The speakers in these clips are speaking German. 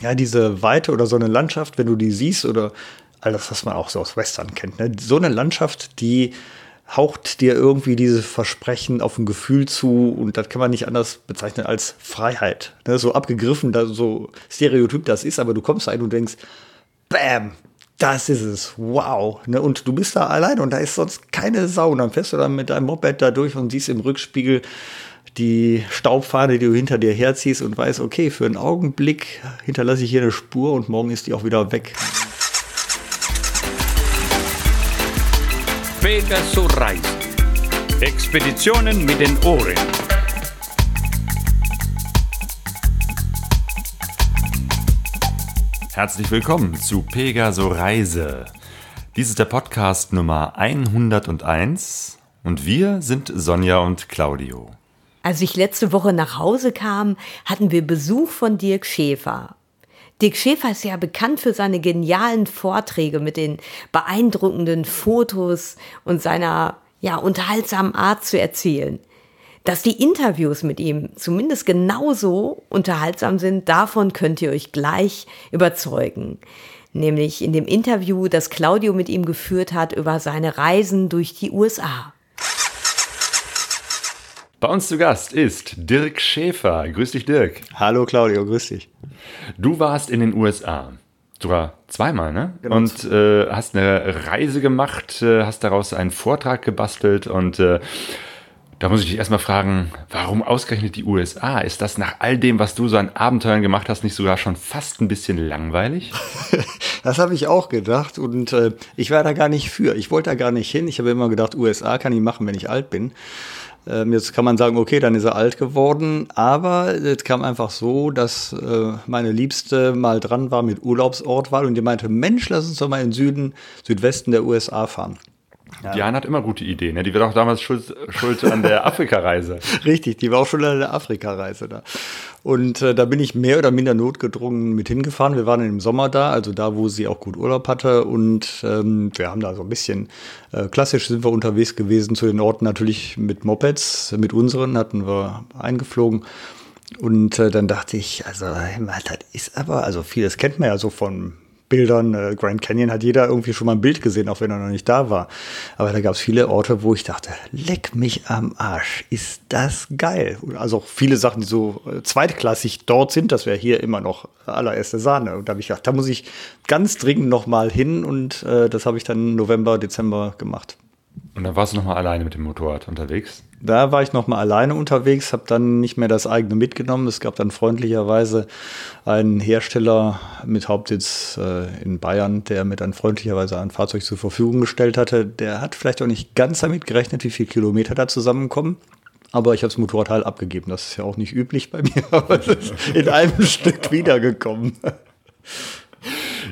ja, diese Weite oder so eine Landschaft, wenn du die siehst oder alles, was man auch so aus Western kennt, ne? so eine Landschaft, die haucht dir irgendwie diese Versprechen auf ein Gefühl zu und das kann man nicht anders bezeichnen als Freiheit. Ne? So abgegriffen, da, so stereotyp das ist, aber du kommst rein und denkst, bam, das ist es, wow. Ne? Und du bist da allein und da ist sonst keine Sau. Und dann fährst du dann mit deinem Moped da durch und siehst im Rückspiegel die Staubfahne, die du hinter dir herziehst und weißt, okay, für einen Augenblick hinterlasse ich hier eine Spur und morgen ist die auch wieder weg. Pegasus Reisen. Expeditionen mit den Ohren. Herzlich willkommen zu Pegaso Reise. Dies ist der Podcast Nummer 101 und wir sind Sonja und Claudio. Als ich letzte Woche nach Hause kam, hatten wir Besuch von Dirk Schäfer. Dirk Schäfer ist ja bekannt für seine genialen Vorträge mit den beeindruckenden Fotos und seiner ja unterhaltsamen Art zu erzählen. Dass die Interviews mit ihm zumindest genauso unterhaltsam sind, davon könnt ihr euch gleich überzeugen. Nämlich in dem Interview, das Claudio mit ihm geführt hat über seine Reisen durch die USA. Bei uns zu Gast ist Dirk Schäfer. Grüß dich, Dirk. Hallo Claudio, grüß dich. Du warst in den USA. Sogar zweimal, ne? Genau. Und äh, hast eine Reise gemacht, äh, hast daraus einen Vortrag gebastelt und äh, da muss ich dich erstmal fragen, warum ausgerechnet die USA? Ist das nach all dem, was du so an Abenteuern gemacht hast, nicht sogar schon fast ein bisschen langweilig? das habe ich auch gedacht und äh, ich war da gar nicht für. Ich wollte da gar nicht hin. Ich habe immer gedacht, USA kann ich machen, wenn ich alt bin. Ähm, jetzt kann man sagen, okay, dann ist er alt geworden, aber es kam einfach so, dass äh, meine Liebste mal dran war mit Urlaubsortwahl und die meinte, Mensch, lass uns doch mal in Süden, Südwesten der USA fahren. Ja. Diana hat immer gute Ideen. Ne? Die war doch damals schuld, schuld an der Afrikareise. Richtig, die war auch schon an der Afrikareise da. Und äh, da bin ich mehr oder minder notgedrungen mit hingefahren. Wir waren im Sommer da, also da, wo sie auch gut Urlaub hatte. Und ähm, wir haben da so ein bisschen äh, klassisch sind wir unterwegs gewesen zu den Orten natürlich mit Mopeds, mit unseren hatten wir eingeflogen. Und äh, dann dachte ich, also das ist aber, also vieles kennt man ja so von Bildern. Äh, Grand Canyon hat jeder irgendwie schon mal ein Bild gesehen, auch wenn er noch nicht da war. Aber da gab es viele Orte, wo ich dachte, leck mich am Arsch, ist das geil. Also auch viele Sachen, die so äh, zweitklassig dort sind, das wäre hier immer noch allererste Sahne. Und da habe ich gedacht, da muss ich ganz dringend noch mal hin und äh, das habe ich dann November, Dezember gemacht. Und dann warst du noch mal alleine mit dem Motorrad unterwegs? Da war ich noch mal alleine unterwegs, habe dann nicht mehr das eigene mitgenommen. Es gab dann freundlicherweise einen Hersteller mit Hauptsitz äh, in Bayern, der mir dann freundlicherweise ein Fahrzeug zur Verfügung gestellt hatte. Der hat vielleicht auch nicht ganz damit gerechnet, wie viele Kilometer da zusammenkommen. Aber ich habe das Motorrad halt abgegeben. Das ist ja auch nicht üblich bei mir, aber es ist in einem Stück wiedergekommen.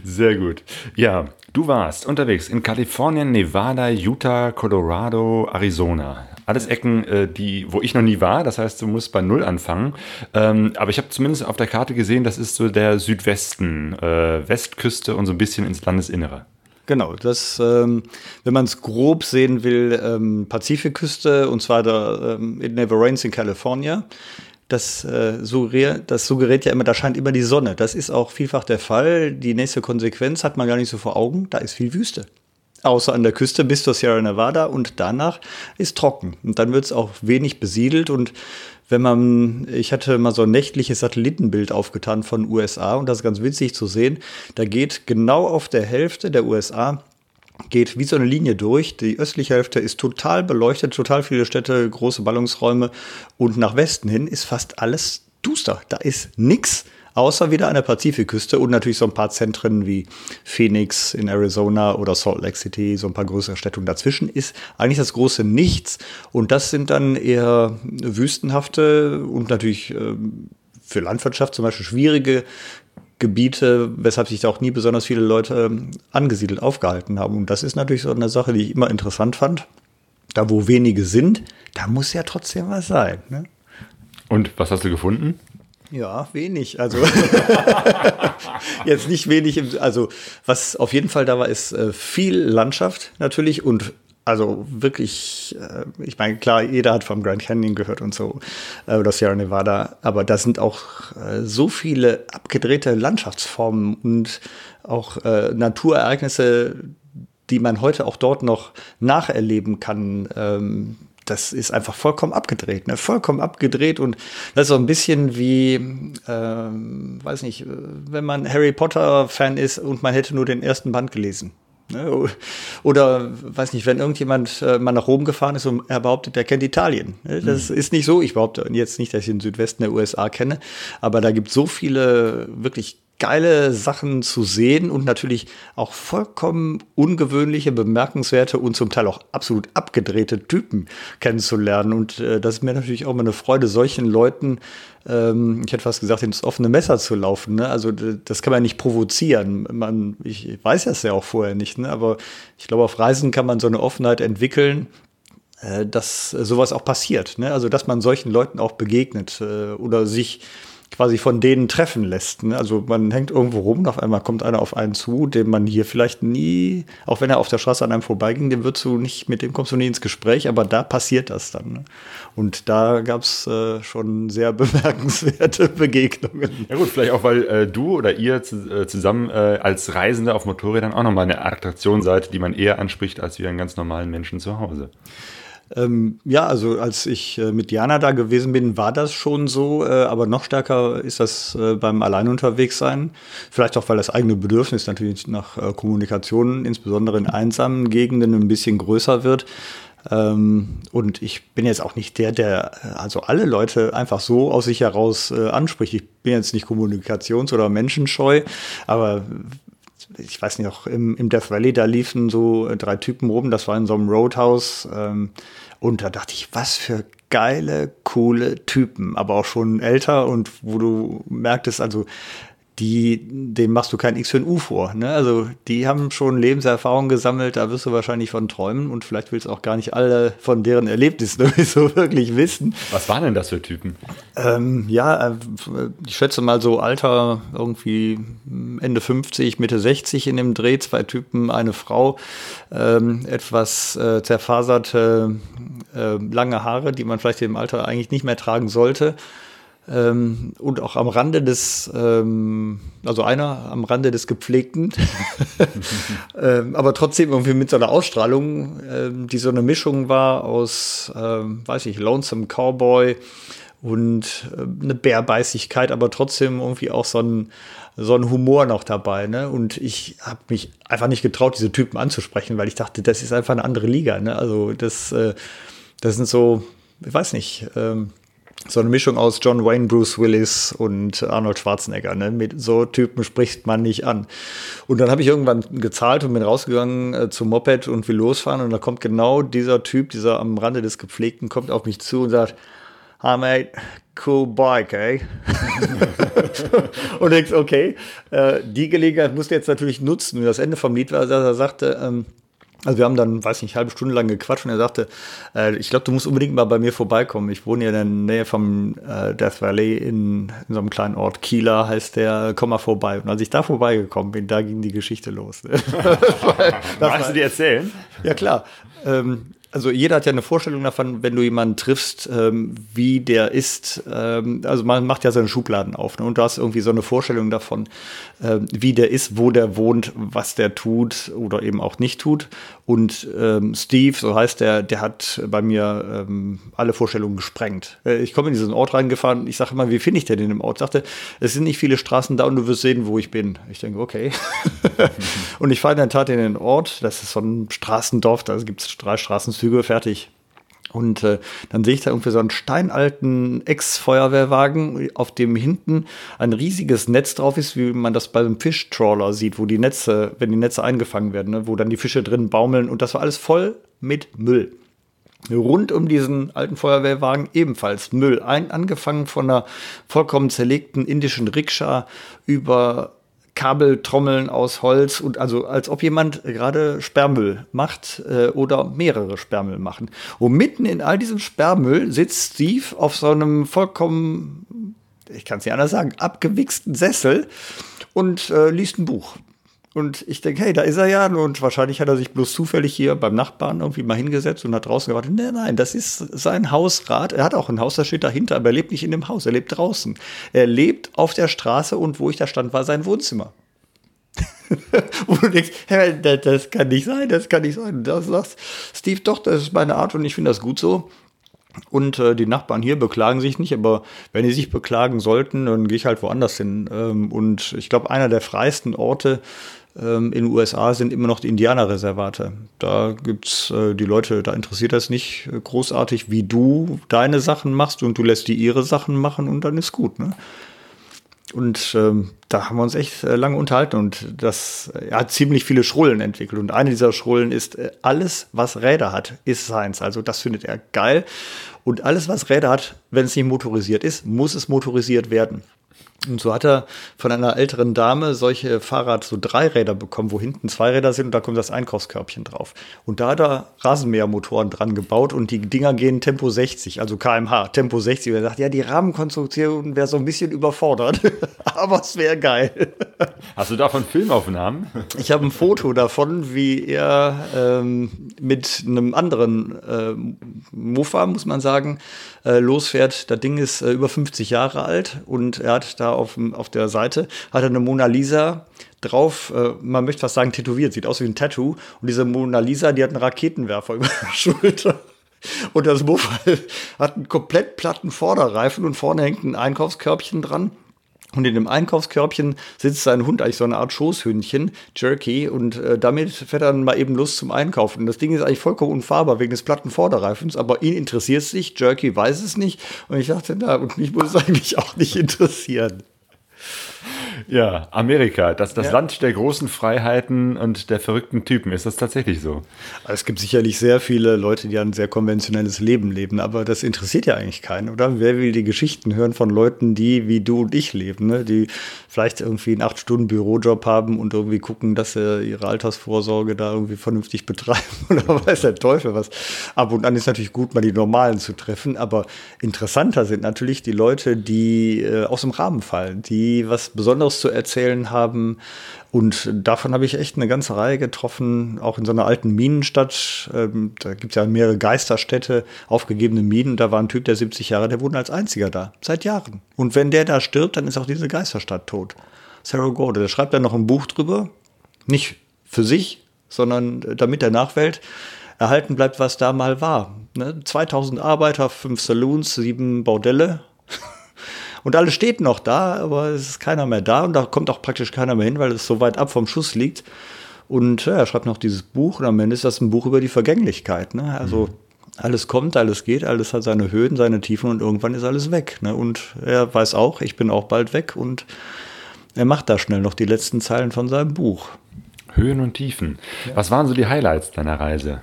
Sehr gut. Ja, du warst unterwegs in Kalifornien, Nevada, Utah, Colorado, Arizona. Alles Ecken, äh, die, wo ich noch nie war. Das heißt, du musst bei Null anfangen. Ähm, aber ich habe zumindest auf der Karte gesehen, das ist so der Südwesten, äh, Westküste und so ein bisschen ins Landesinnere. Genau, das, ähm, wenn man es grob sehen will, ähm, Pazifikküste und zwar da, ähm, It Never Rains in California. Das, äh, suggeriert, das suggeriert ja immer, da scheint immer die Sonne. Das ist auch vielfach der Fall. Die nächste Konsequenz hat man gar nicht so vor Augen. Da ist viel Wüste außer an der Küste bis zur Sierra Nevada und danach ist trocken. Und dann wird es auch wenig besiedelt und wenn man, ich hatte mal so ein nächtliches Satellitenbild aufgetan von USA und das ist ganz witzig zu sehen. Da geht genau auf der Hälfte der USA geht wie so eine Linie durch. Die östliche Hälfte ist total beleuchtet, total viele Städte, große Ballungsräume und nach Westen hin ist fast alles duster. Da ist nichts außer wieder an der Pazifikküste und natürlich so ein paar Zentren wie Phoenix in Arizona oder Salt Lake City, so ein paar größere Städte. Und dazwischen ist eigentlich das große Nichts. Und das sind dann eher wüstenhafte und natürlich äh, für Landwirtschaft zum Beispiel schwierige Gebiete, weshalb sich da auch nie besonders viele Leute ähm, angesiedelt aufgehalten haben. Und das ist natürlich so eine Sache, die ich immer interessant fand. Da, wo wenige sind, da muss ja trotzdem was sein. Ne? Und was hast du gefunden? Ja, wenig. Also jetzt nicht wenig. also was auf jeden Fall da war, ist äh, viel Landschaft natürlich und Also wirklich, äh, ich meine, klar, jeder hat vom Grand Canyon gehört und so, äh, oder Sierra Nevada, aber da sind auch äh, so viele abgedrehte Landschaftsformen und auch äh, Naturereignisse, die man heute auch dort noch nacherleben kann. Ähm, das ist einfach vollkommen abgedreht, ne? vollkommen abgedreht und das ist so ein bisschen wie, ähm, weiß nicht, wenn man Harry Potter Fan ist und man hätte nur den ersten Band gelesen. Ne? Oder, weiß nicht, wenn irgendjemand äh, mal nach Rom gefahren ist und er behauptet, er kennt Italien. Ne? Das mhm. ist nicht so. Ich behaupte jetzt nicht, dass ich den Südwesten der USA kenne, aber da gibt es so viele wirklich geile Sachen zu sehen und natürlich auch vollkommen ungewöhnliche, bemerkenswerte und zum Teil auch absolut abgedrehte Typen kennenzulernen. Und äh, das ist mir natürlich auch immer eine Freude, solchen Leuten, ähm, ich hätte fast gesagt, ins offene Messer zu laufen. Ne? Also das kann man nicht provozieren. Man, ich weiß das ja auch vorher nicht, ne? aber ich glaube, auf Reisen kann man so eine Offenheit entwickeln, äh, dass sowas auch passiert. Ne? Also dass man solchen Leuten auch begegnet äh, oder sich quasi von denen treffen lässt. Ne? Also man hängt irgendwo rum und auf einmal kommt einer auf einen zu, den man hier vielleicht nie, auch wenn er auf der Straße an einem vorbeiging, dem würdest du nicht, mit dem kommst du nie ins Gespräch, aber da passiert das dann. Ne? Und da gab es äh, schon sehr bemerkenswerte Begegnungen. Ja gut, vielleicht auch, weil äh, du oder ihr äh, zusammen äh, als Reisende auf Motorrädern auch nochmal eine Attraktion seid, die man eher anspricht als wie einen ganz normalen Menschen zu Hause. Ähm, ja, also als ich äh, mit Jana da gewesen bin, war das schon so, äh, aber noch stärker ist das äh, beim Allein. Vielleicht auch, weil das eigene Bedürfnis natürlich nach äh, Kommunikation, insbesondere in einsamen Gegenden, ein bisschen größer wird. Ähm, und ich bin jetzt auch nicht der, der äh, also alle Leute einfach so aus sich heraus äh, anspricht. Ich bin jetzt nicht kommunikations- oder menschenscheu, aber ich weiß nicht, auch im, im Death Valley, da liefen so drei Typen rum, das war in so einem Roadhouse. Ähm, und da dachte ich, was für geile, coole Typen, aber auch schon älter und wo du merktest, also die, dem machst du kein X für ein U vor. Ne? Also die haben schon Lebenserfahrung gesammelt, da wirst du wahrscheinlich von träumen und vielleicht willst du auch gar nicht alle von deren Erlebnissen so wirklich wissen. Was waren denn das für Typen? Ähm, ja, äh, ich schätze mal so Alter irgendwie Ende 50, Mitte 60 in dem Dreh, zwei Typen, eine Frau, ähm, etwas äh, zerfaserte, äh, lange Haare, die man vielleicht im Alter eigentlich nicht mehr tragen sollte ähm, und auch am Rande des, ähm, also einer am Rande des Gepflegten, ähm, aber trotzdem irgendwie mit so einer Ausstrahlung, ähm, die so eine Mischung war aus, ähm, weiß ich, Lonesome Cowboy und äh, eine Bärbeißigkeit, aber trotzdem irgendwie auch so ein, so ein Humor noch dabei. Ne? Und ich habe mich einfach nicht getraut, diese Typen anzusprechen, weil ich dachte, das ist einfach eine andere Liga. Ne? Also das, äh, das sind so, ich weiß nicht, ähm, so eine Mischung aus John Wayne, Bruce Willis und Arnold Schwarzenegger. Ne? Mit so Typen spricht man nicht an. Und dann habe ich irgendwann gezahlt und bin rausgegangen äh, zum Moped und will losfahren. Und da kommt genau dieser Typ, dieser am Rande des Gepflegten, kommt auf mich zu und sagt, Hi mate, cool bike, ey. und denkst, okay, äh, die Gelegenheit musst du jetzt natürlich nutzen. Und das Ende vom Lied war, dass er sagte, ähm, also wir haben dann, weiß nicht, eine halbe Stunde lang gequatscht und er sagte, äh, ich glaube, du musst unbedingt mal bei mir vorbeikommen. Ich wohne ja in der Nähe vom äh, Death Valley in, in, so einem kleinen Ort. Kieler heißt der, komm mal vorbei. Und als ich da vorbeigekommen bin, da ging die Geschichte los. Magst du dir erzählen? Ja, klar. Ähm, also jeder hat ja eine Vorstellung davon, wenn du jemanden triffst, ähm, wie der ist. Ähm, also man macht ja seine Schubladen auf ne? und du hast irgendwie so eine Vorstellung davon, äh, wie der ist, wo der wohnt, was der tut oder eben auch nicht tut. Und ähm, Steve, so heißt der, der hat bei mir ähm, alle Vorstellungen gesprengt. Äh, ich komme in diesen Ort reingefahren, ich sage immer, wie finde ich denn in dem Ort? Sagte, es sind nicht viele Straßen da und du wirst sehen, wo ich bin. Ich denke, okay. und ich fahre in der Tat in den Ort, das ist so ein Straßendorf, da gibt es drei Straßenzüge, fertig. Und äh, dann sehe ich da irgendwie so einen steinalten Ex-Feuerwehrwagen, auf dem hinten ein riesiges Netz drauf ist, wie man das bei einem Fischtrawler sieht, wo die Netze, wenn die Netze eingefangen werden, ne, wo dann die Fische drin baumeln. Und das war alles voll mit Müll. Rund um diesen alten Feuerwehrwagen ebenfalls Müll. Ein, angefangen von einer vollkommen zerlegten indischen Rikscha über Kabeltrommeln aus Holz und also als ob jemand gerade Sperrmüll macht äh, oder mehrere Sperrmüll machen. Und mitten in all diesem Sperrmüll sitzt Steve auf so einem vollkommen, ich kann es nicht anders sagen, abgewichsten Sessel und äh, liest ein Buch. Und ich denke, hey, da ist er ja. Und wahrscheinlich hat er sich bloß zufällig hier beim Nachbarn irgendwie mal hingesetzt und hat draußen gewartet. Nein, nein, das ist sein Hausrat. Er hat auch ein Haus, das steht dahinter, aber er lebt nicht in dem Haus, er lebt draußen. Er lebt auf der Straße und wo ich da stand, war sein Wohnzimmer. Wo du denkst, hey, das, das, kann nicht sein, das kann nicht sein. Da sagst Steve, doch, das ist meine Art und ich finde das gut so. Und äh, die Nachbarn hier beklagen sich nicht, aber wenn die sich beklagen sollten, dann gehe ich halt woanders hin. Ähm, und ich glaube, einer der freiesten Orte in den USA sind immer noch die Indianerreservate. Da gibt's äh, die Leute, da interessiert das nicht großartig, wie du deine Sachen machst und du lässt die ihre Sachen machen und dann ist gut. Ne? Und ähm, da haben wir uns echt äh, lange unterhalten und das er hat ziemlich viele Schrullen entwickelt. Und eine dieser Schrullen ist, äh, alles, was Räder hat, ist seins. Also das findet er geil. Und alles, was Räder hat, wenn es nicht motorisiert ist, muss es motorisiert werden. Und so hat er von einer älteren Dame solche Fahrrad, so Dreiräder bekommen, wo hinten zwei Räder sind und da kommt das Einkaufskörbchen drauf. Und da hat er Rasenmähermotoren dran gebaut und die Dinger gehen Tempo 60, also kmh, Tempo 60. Und er sagt, ja, die Rahmenkonstruktion wäre so ein bisschen überfordert, aber es wäre geil. Hast du davon Filmaufnahmen? Ich habe ein Foto davon, wie er ähm, mit einem anderen äh, Mofa, muss man sagen, äh, losfährt. Das Ding ist äh, über 50 Jahre alt und er hat da auf, auf der Seite hat er eine Mona Lisa drauf, äh, man möchte fast sagen tätowiert, sieht aus wie ein Tattoo. Und diese Mona Lisa, die hat einen Raketenwerfer über der Schulter. Und das Mofal hat einen komplett platten Vorderreifen und vorne hängt ein Einkaufskörbchen dran. Und in dem Einkaufskörbchen sitzt sein Hund, eigentlich so eine Art Schoßhündchen, Jerky, und äh, damit fährt er dann mal eben Lust zum Einkaufen. Und das Ding ist eigentlich vollkommen unfahrbar wegen des platten Vorderreifens, aber ihn interessiert es nicht, Jerky weiß es nicht. Und ich dachte, na, und mich muss es eigentlich auch nicht interessieren. Ja, Amerika, das, das ja. Land der großen Freiheiten und der verrückten Typen. Ist das tatsächlich so? Es gibt sicherlich sehr viele Leute, die ein sehr konventionelles Leben leben, aber das interessiert ja eigentlich keinen, oder? Wer will die Geschichten hören von Leuten, die wie du und ich leben, ne? die vielleicht irgendwie einen acht Stunden Bürojob haben und irgendwie gucken, dass sie ihre Altersvorsorge da irgendwie vernünftig betreiben oder weiß der Teufel was. Ab und an ist natürlich gut, mal die Normalen zu treffen, aber interessanter sind natürlich die Leute, die äh, aus dem Rahmen fallen, die was Besonderes zu erzählen haben. Und davon habe ich echt eine ganze Reihe getroffen, auch in so einer alten Minenstadt. Ähm, da gibt es ja mehrere Geisterstädte, aufgegebene Minen. Da war ein Typ, der 70 Jahre, der wohnt als einziger da, seit Jahren. Und wenn der da stirbt, dann ist auch diese Geisterstadt tot. Sarah Gorde, der schreibt da noch ein Buch drüber. Nicht für sich, sondern damit der Nachwelt erhalten bleibt, was da mal war. Ne? 2000 Arbeiter, fünf Saloons, sieben Bordelle. Und alles steht noch da, aber es ist keiner mehr da und da kommt auch praktisch keiner mehr hin, weil es so weit ab vom Schuss liegt. Und ja, er schreibt noch dieses Buch und am Ende ist das ein Buch über die Vergänglichkeit. Ne? Also mhm. alles kommt, alles geht, alles hat seine Höhen, seine Tiefen und irgendwann ist alles weg. Ne? Und er weiß auch, ich bin auch bald weg und er macht da schnell noch die letzten Zeilen von seinem Buch. Höhen und Tiefen. Ja. Was waren so die Highlights deiner Reise?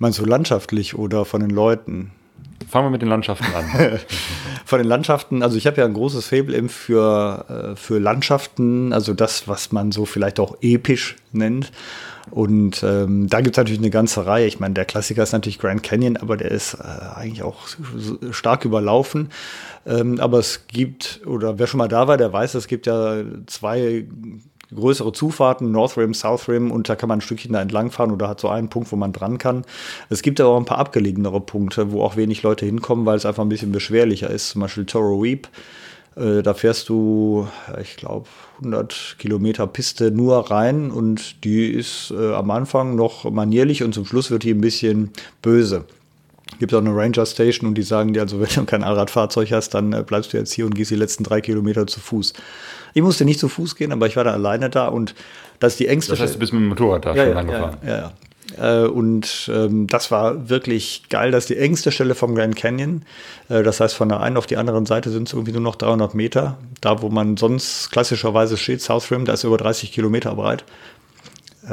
Meinst du landschaftlich oder von den Leuten? Fangen wir mit den Landschaften an. Von den Landschaften, also ich habe ja ein großes Faible eben für, äh, für Landschaften, also das, was man so vielleicht auch episch nennt. Und ähm, da gibt es natürlich eine ganze Reihe. Ich meine, der Klassiker ist natürlich Grand Canyon, aber der ist äh, eigentlich auch stark überlaufen. Ähm, aber es gibt, oder wer schon mal da war, der weiß, es gibt ja zwei größere Zufahrten, North Rim, South Rim, und da kann man ein Stückchen da entlang fahren oder hat so einen Punkt, wo man dran kann. Es gibt aber auch ein paar abgelegenere Punkte, wo auch wenig Leute hinkommen, weil es einfach ein bisschen beschwerlicher ist. Zum Beispiel Toro Weep. Äh, da fährst du, ich glaube, 100 Kilometer Piste nur rein und die ist äh, am Anfang noch manierlich und zum Schluss wird die ein bisschen böse gibt auch eine Ranger Station und die sagen dir, also wenn du kein Allradfahrzeug hast, dann äh, bleibst du jetzt hier und gehst die letzten drei Kilometer zu Fuß. Ich musste nicht zu Fuß gehen, aber ich war da alleine da und das ist die engste. Das heißt, du bist mit dem Motorrad da ja, schon ja, angefahren. Ja, ja, ja. Äh, und ähm, das war wirklich geil. Das ist die engste Stelle vom Grand Canyon. Äh, das heißt, von der einen auf die andere Seite sind es irgendwie nur noch 300 Meter. Da, wo man sonst klassischerweise steht, South Rim, da ist über 30 Kilometer breit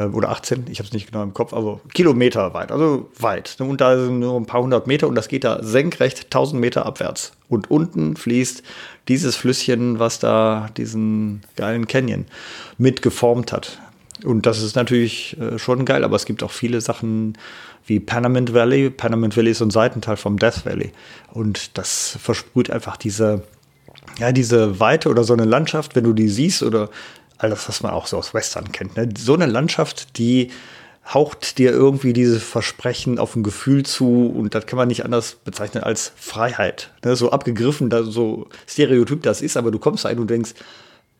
oder 18, ich habe es nicht genau im Kopf, aber Kilometer weit, also weit. Und da sind nur ein paar hundert Meter und das geht da senkrecht 1000 Meter abwärts. Und unten fließt dieses Flüsschen, was da diesen geilen Canyon mitgeformt hat. Und das ist natürlich äh, schon geil, aber es gibt auch viele Sachen wie Panamint Valley. Panamint Valley ist ein Seitenteil vom Death Valley. Und das versprüht einfach diese, ja, diese Weite oder so eine Landschaft, wenn du die siehst oder alles, was man auch so aus Western kennt. Ne? So eine Landschaft, die haucht dir irgendwie diese Versprechen auf ein Gefühl zu und das kann man nicht anders bezeichnen als Freiheit. Ne? So abgegriffen, so stereotyp das ist, aber du kommst da ein und denkst,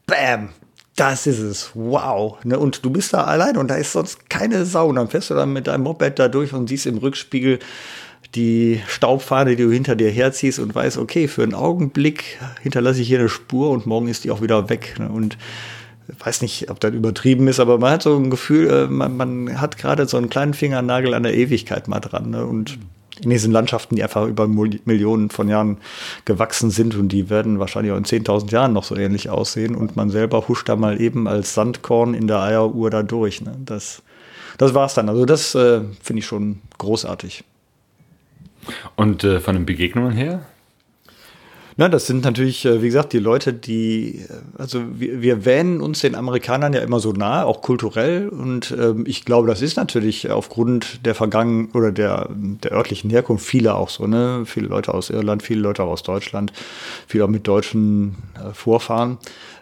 bam, das ist es, wow. Ne? Und du bist da allein und da ist sonst keine Sau. Und dann fährst du dann mit deinem Moped da durch und siehst im Rückspiegel die Staubfahne, die du hinter dir herziehst und weißt, okay, für einen Augenblick hinterlasse ich hier eine Spur und morgen ist die auch wieder weg. Ne? Und weiß nicht, ob das übertrieben ist, aber man hat so ein Gefühl, äh, man, man hat gerade so einen kleinen Fingernagel an der Ewigkeit mal dran. Ne? Und in diesen Landschaften, die einfach über Millionen von Jahren gewachsen sind und die werden wahrscheinlich auch in 10.000 Jahren noch so ähnlich aussehen und man selber huscht da mal eben als Sandkorn in der Eieruhr da durch. Ne? Das, das war's dann. Also das äh, finde ich schon großartig. Und äh, von den Begegnungen her? Na, das sind natürlich, äh, wie gesagt, die Leute, die, äh, also wir, wir wähnen uns den Amerikanern ja immer so nah, auch kulturell. Und ähm, ich glaube, das ist natürlich aufgrund der Vergangen oder der, der örtlichen Herkunft viele auch so, ne? Viele Leute aus Irland, viele Leute auch aus Deutschland, viele auch mit deutschen äh, Vorfahren.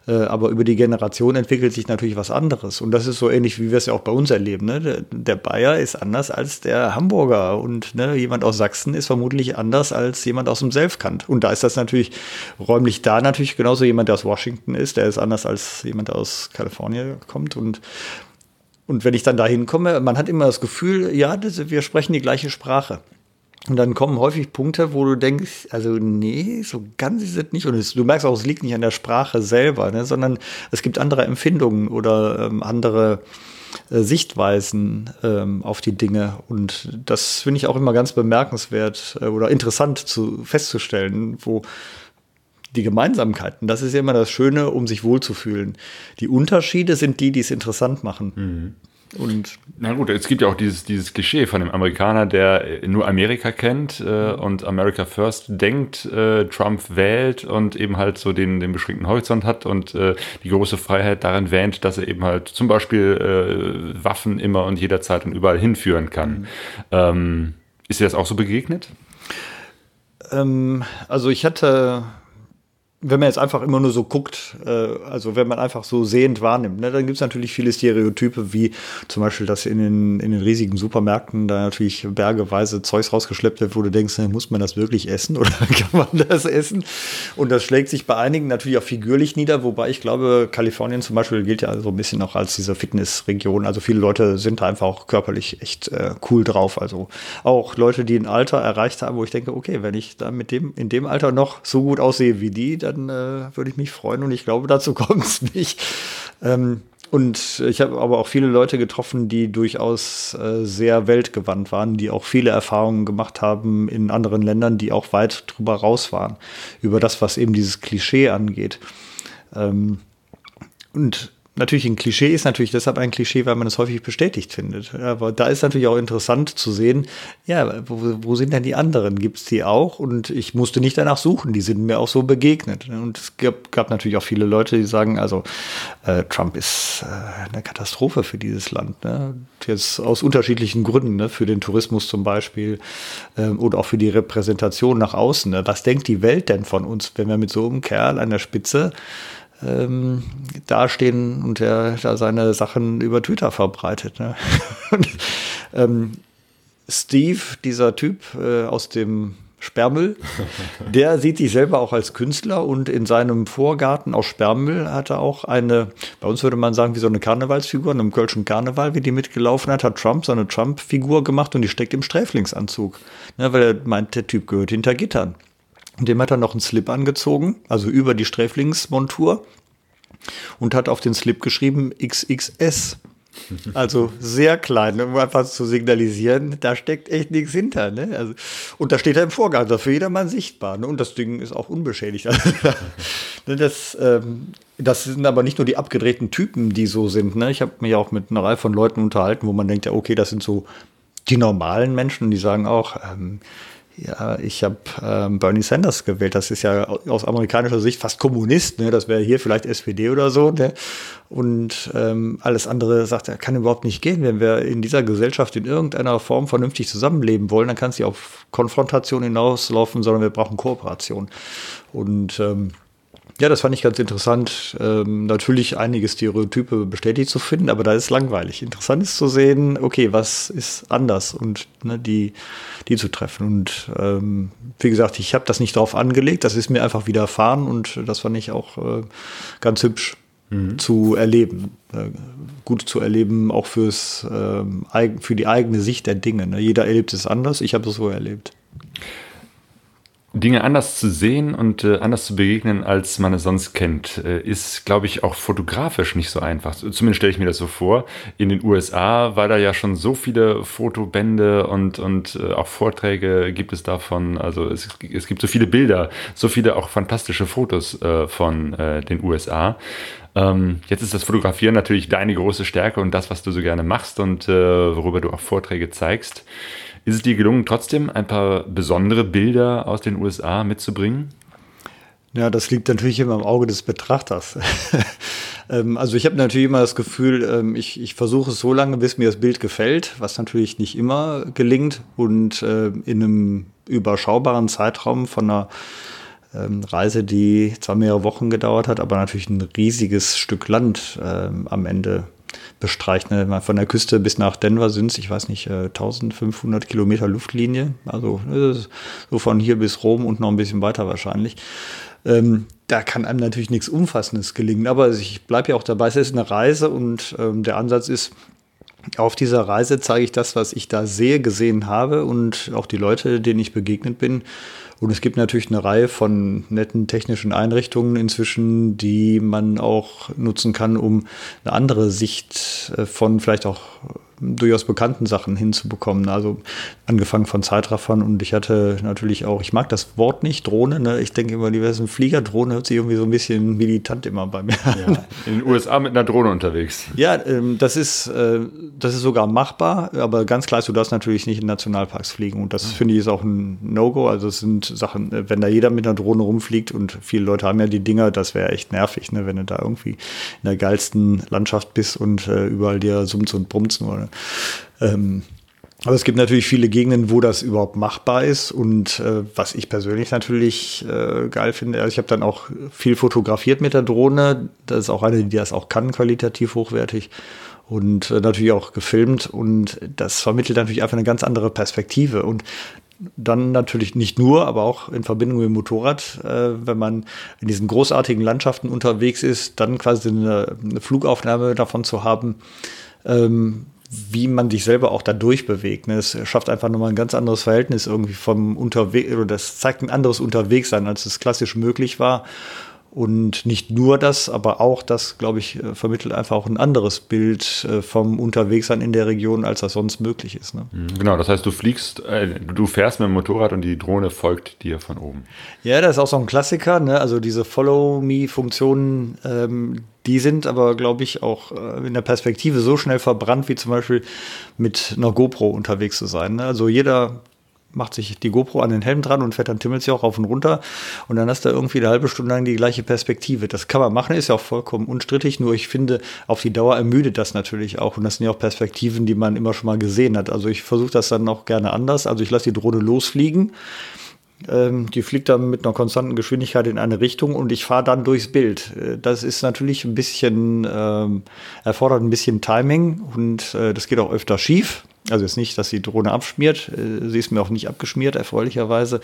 Äh, aber über die Generation entwickelt sich natürlich was anderes. Und das ist so ähnlich, wie wir es ja auch bei uns erleben. Ne? Der, Bayer ist anders als der Hamburger und ne, jemand aus Sachsen ist vermutlich anders als jemand aus dem Selfkant. Und da ist das natürlich räumlich da natürlich genauso jemand, der aus Washington ist, der ist anders als jemand, der aus Kalifornien kommt. Und und wenn ich dann da hinkomme, man hat immer das Gefühl, ja, wir sprechen die gleiche Sprache. Und dann kommen häufig Punkte, wo du denkst, also nee, so ganz ist es nicht. Und es, du merkst auch, es liegt nicht an der Sprache selber, ne, sondern es gibt andere Empfindungen oder ähm, andere äh, Sichtweisen ähm, auf die Dinge. Und das finde ich auch immer ganz bemerkenswert äh, oder interessant zu, festzustellen, wo die Gemeinsamkeiten, das ist ja immer das Schöne, um sich wohlzufühlen. Die Unterschiede sind die, die es interessant machen. Mhm. Und Na gut, es gibt ja auch dieses, dieses Klischee von dem Amerikaner, der nur Amerika kennt äh, und America First denkt, äh, Trump wählt und eben halt so den, den beschränkten Horizont hat und äh, die große Freiheit darin wähnt, dass er eben halt zum Beispiel äh, Waffen immer und jederzeit und überall hinführen kann. Mhm. Ähm, ist dir das auch so begegnet? Ähm, also ich hatte wenn man jetzt einfach immer nur so guckt, äh, also wenn man einfach so sehend wahrnimmt, ne, dann gibt es natürlich viele Stereotype, wie zum Beispiel, dass in den, in den riesigen Supermärkten da natürlich bergeweise Zeugs rausgeschleppt wird, wo du denkst, muss man das wirklich essen oder kann man das essen? Und das schlägt sich bei einigen natürlich auch figürlich nieder, wobei ich glaube, Kalifornien zum Beispiel gilt ja so ein bisschen auch als diese Fitnessregion. Also viele Leute sind da einfach auch körperlich echt äh, cool drauf. Also auch Leute, die ein Alter erreicht haben, wo ich denke, okay, wenn ich da mit dem, in dem Alter noch so gut aussehe wie die, dann dann äh, würde ich mich freuen und ich glaube, dazu kommt es nicht. Ähm, und ich habe aber auch viele Leute getroffen, die durchaus äh, sehr weltgewandt waren, die auch viele Erfahrungen gemacht haben in anderen Ländern, die auch weit drüber raus waren, über das, was eben dieses Klischee angeht. Ähm, und natürlich ein Klischee ist natürlich deshalb ein Klischee, weil man es häufig bestätigt findet. Aber da ist natürlich auch interessant zu sehen, ja, wo, wo sind denn die anderen? Gibt es die auch? Und ich musste nicht danach suchen, die sind mir auch so begegnet. Und es gab, gab natürlich auch viele Leute, die sagen, also äh, Trump ist äh, eine Katastrophe für dieses Land. Ne? Jetzt aus unterschiedlichen Gründen, ne? für den Tourismus zum Beispiel äh, oder auch für die Repräsentation nach außen. Ne? Was denkt die Welt denn von uns, wenn wir mit so einem Kerl an der Spitze ähm, dastehen und er da seine Sachen über Twitter verbreitet. Ne? und, ähm, Steve, dieser Typ äh, aus dem Sperrmüll, der sieht sich selber auch als Künstler und in seinem Vorgarten aus Sperrmüll hat er auch eine, bei uns würde man sagen, wie so eine Karnevalsfigur, in einem Kölschen Karneval, wie die mitgelaufen hat, hat Trump so eine Trump-Figur gemacht und die steckt im Sträflingsanzug. Ne, weil er meint, der Typ gehört hinter Gittern. Und dem hat er noch einen Slip angezogen, also über die Sträflingsmontur und hat auf den Slip geschrieben XXS. Also sehr klein, um einfach zu signalisieren, da steckt echt nichts hinter. Ne? Also, und da steht er im Vorgang, das ist für jedermann sichtbar. Ne? Und das Ding ist auch unbeschädigt. Ne, das, ähm, das sind aber nicht nur die abgedrehten Typen, die so sind. Ne? Ich habe mich auch mit einer Reihe von Leuten unterhalten, wo man denkt, ja, okay, das sind so die normalen Menschen, die sagen auch, ähm, ja, ich habe ähm, Bernie Sanders gewählt. Das ist ja aus amerikanischer Sicht fast Kommunist. Ne? Das wäre hier vielleicht SPD oder so. Ne? Und ähm, alles andere sagt, er kann überhaupt nicht gehen. Wenn wir in dieser Gesellschaft in irgendeiner Form vernünftig zusammenleben wollen, dann kann es nicht auf Konfrontation hinauslaufen, sondern wir brauchen Kooperation. Und ähm, Ja, das fand ich ganz interessant. Ähm, natürlich einige Stereotype bestätigt zu finden, aber da ist langweilig. Interessant ist zu sehen, okay, was ist anders und ne, die, die zu treffen. Und ähm, wie gesagt, ich habe das nicht drauf angelegt, das ist mir einfach widerfahren und das fand ich auch äh, ganz hübsch mhm. zu erleben. Äh, gut zu erleben, auch fürs, äh, für die eigene Sicht der Dinge. Ne? Jeder erlebt es anders, ich habe es so erlebt. Dinge anders zu sehen und äh, anders zu begegnen, als man es sonst kennt, äh, ist, glaube ich, auch fotografisch nicht so einfach. Zumindest stelle ich mir das so vor. In den USA, weil da ja schon so viele Fotobände und, und äh, auch Vorträge gibt es davon. Also es, es gibt so viele Bilder, so viele auch fantastische Fotos äh, von äh, den USA. Ähm, jetzt ist das Fotografieren natürlich deine große Stärke und das, was du so gerne machst und äh, worüber du auch Vorträge zeigst. Ist es dir gelungen, trotzdem ein paar besondere Bilder aus den USA mitzubringen? Ja, das liegt natürlich immer im Auge des Betrachters. Ähm, also ich habe natürlich immer das Gefühl, ähm, ich, ich versuche es so lange, bis mir das Bild gefällt, was natürlich nicht immer gelingt und äh, in einem überschaubaren Zeitraum von einer ähm, Reise, die zwar mehrere Wochen gedauert hat, aber natürlich ein riesiges Stück Land am Ende bestreicht. Ne? Von der Küste bis nach Denver sind es, ich weiß nicht, 1500 äh, Kilometer Luftlinie. Also so von hier bis Rom und noch ein bisschen weiter wahrscheinlich. Ähm, da kann einem natürlich nichts Umfassendes gelingen. Aber ich bleibe ja auch dabei, es ist eine Reise und ähm, der Ansatz ist, auf dieser Reise zeige ich das, was ich da sehe, gesehen habe und auch die Leute, denen ich begegnet bin. Und es gibt natürlich eine Reihe von netten technischen Einrichtungen inzwischen, die man auch nutzen kann, um eine andere Sicht äh, von vielleicht auch durchaus bekannten Sachen hinzubekommen. Also angefangen von Zeitraffern und ich hatte natürlich auch, ich mag das Wort nicht, Drohne. Ne? Ich denke immer, die ein Fliegerdrohne hört sich irgendwie so ein bisschen militant immer bei mir ja. In den USA mit einer Drohne unterwegs. Ja, ähm, das ist, äh, das ist sogar machbar, aber ganz klar, du darfst natürlich nicht in Nationalparks fliegen und das mhm. finde ich ist auch ein No-Go. Also es sind Sachen, äh, wenn da jeder mit einer Drohne rumfliegt und viele Leute haben ja die Dinger, das wäre echt nervig, ne? wenn du da irgendwie in der geilsten Landschaft bist und äh, überall dir summt und brummt nur. Ne? Ähm, aber es gibt natürlich viele Gegenden, wo das überhaupt machbar ist. Und äh, was ich persönlich natürlich äh, geil finde, also ich habe dann auch viel fotografiert mit der Drohne. Das ist auch eine, die das auch kann, qualitativ hochwertig. Und äh, natürlich auch gefilmt. Und das vermittelt natürlich einfach eine ganz andere Perspektive. Und dann natürlich nicht nur, aber auch in Verbindung mit dem Motorrad, äh, wenn man in diesen großartigen Landschaften unterwegs ist, dann quasi eine, eine Flugaufnahme davon zu haben. Ähm, wie man sich selber auch da durchbewegt. Ne? Es schafft einfach nochmal ein ganz anderes Verhältnis irgendwie vom Unterwegs, oder das zeigt ein anderes Unterwegssein, als es klassisch möglich war. Und nicht nur das, aber auch das, glaube ich, äh, vermittelt einfach auch ein anderes Bild äh, vom Unterwegssein in der Region, als das sonst möglich ist. Ne? Mhm, genau, das heißt, du fliegst, äh, du fährst mit dem Motorrad und die Drohne folgt dir von oben. Ja, das ist auch so ein Klassiker. Ne? Also diese Follow-Me-Funktionen, ähm, die sind aber, glaube ich, auch äh, in der Perspektive so schnell verbrannt, wie zum Beispiel mit einer GoPro unterwegs zu sein. Ne? Also jeder macht sich die GoPro an den Helm dran und fährt dann Timmels ja auch auf und runter. Und dann hast du irgendwie eine halbe Stunde lang die gleiche Perspektive. Das kann man machen, ist ja auch vollkommen unstrittig. Nur ich finde, auf die Dauer ermüdet das natürlich auch. Und das sind ja auch Perspektiven, die man immer schon mal gesehen hat. Also ich versuche das dann auch gerne anders. Also ich lasse die Drohne losfliegen. Ähm, die fliegt dann mit einer konstanten Geschwindigkeit in eine Richtung und ich fahre dann durchs Bild. Äh, das ist natürlich ein bisschen, ähm, erfordert ein bisschen Timing und äh, das geht auch öfter schief. Also jetzt nicht, dass die Drohne abschmiert, äh, sie ist mir auch nicht abgeschmiert, erfreulicherweise,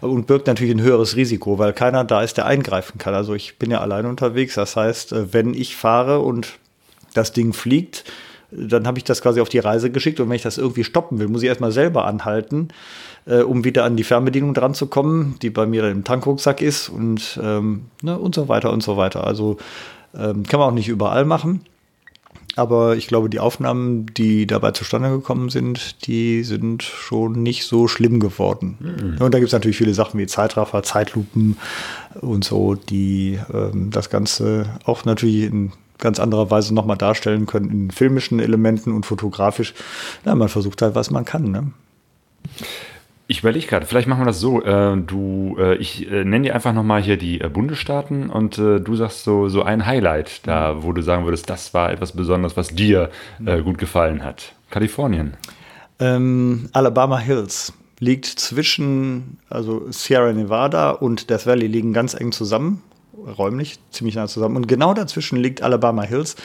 und birgt natürlich ein höheres Risiko, weil keiner da ist, der eingreifen kann. Also ich bin ja allein unterwegs, das heißt, äh, wenn ich fahre und das Ding fliegt, dann habe ich das quasi auf die Reise geschickt und wenn ich das irgendwie stoppen will, muss ich erstmal selber anhalten, äh, um wieder an die Fernbedienung dran zu kommen, die bei mir im Tankrucksack ist und, ähm, ne, und so weiter und so weiter. Also ähm, kann man auch nicht überall machen. Aber ich glaube, die Aufnahmen, die dabei zustande gekommen sind, die sind schon nicht so schlimm geworden. Mhm. Und da gibt es natürlich viele Sachen wie Zeitraffer, Zeitlupen und so, die ähm, das Ganze auch natürlich in ganz anderer Weise nochmal darstellen können, in filmischen Elementen und fotografisch. Ja, man versucht halt, was man kann. Ne? Ich überlege gerade, vielleicht machen wir das so. Äh, du, äh, ich äh, nenne dir einfach nochmal hier die äh, Bundesstaaten und äh, du sagst so, so ein Highlight, da wo du sagen würdest, das war etwas Besonderes, was dir äh, gut gefallen hat. Kalifornien. Ähm, Alabama Hills liegt zwischen, also Sierra Nevada und Death Valley liegen ganz eng zusammen. räumlich ziemlich nah zusammen. Und genau dazwischen liegt Alabama Hills,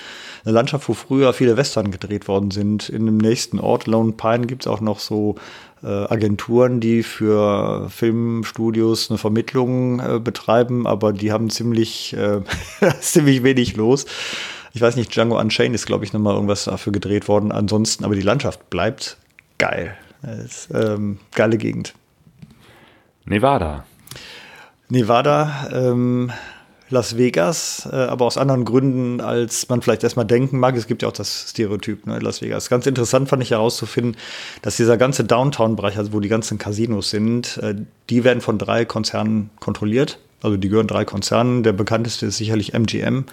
eine Landschaft, wo früher viele Western gedreht worden sind. In dem nächsten Ort, Lone Pine, gibt es auch noch so Agenturen, die für Filmstudios eine Vermittlung äh, betreiben, aber die haben ziemlich, äh, ziemlich wenig los. Ich weiß nicht, Django Unchained ist, glaube ich, nochmal irgendwas dafür gedreht worden. Ansonsten, aber die Landschaft bleibt geil. Ist, ähm, geile Gegend. Nevada. Nevada, ähm, Las Vegas, äh, aber aus anderen Gründen, als man vielleicht erstmal denken mag. Es gibt ja auch das Stereotyp, ne, Las Vegas. Ganz interessant fand ich herauszufinden, dass dieser ganze Downtown-Bereich, also wo die ganzen Casinos sind, äh, die werden von drei Konzernen kontrolliert. Also die gehören drei Konzernen. Der bekannteste ist sicherlich MGM,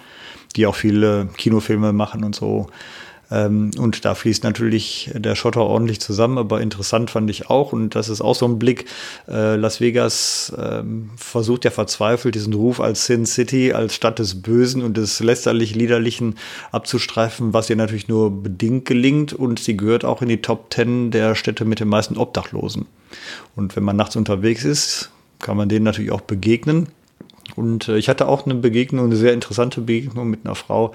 die auch viele Kinofilme machen und so. Ähm, und da fließt natürlich der Schotter ordentlich zusammen, aber interessant fand ich auch, und das ist auch so ein Blick, äh, Las Vegas ähm, versucht ja verzweifelt, diesen Ruf als Sin City, als Stadt des Bösen und des lästerlich-liederlichen abzustreifen, was ihr natürlich nur bedingt gelingt und sie gehört auch in die Top Ten der Städte mit den meisten Obdachlosen. Und wenn man nachts unterwegs ist, kann man denen natürlich auch begegnen. Und äh, ich hatte auch eine Begegnung, eine sehr interessante Begegnung mit einer Frau,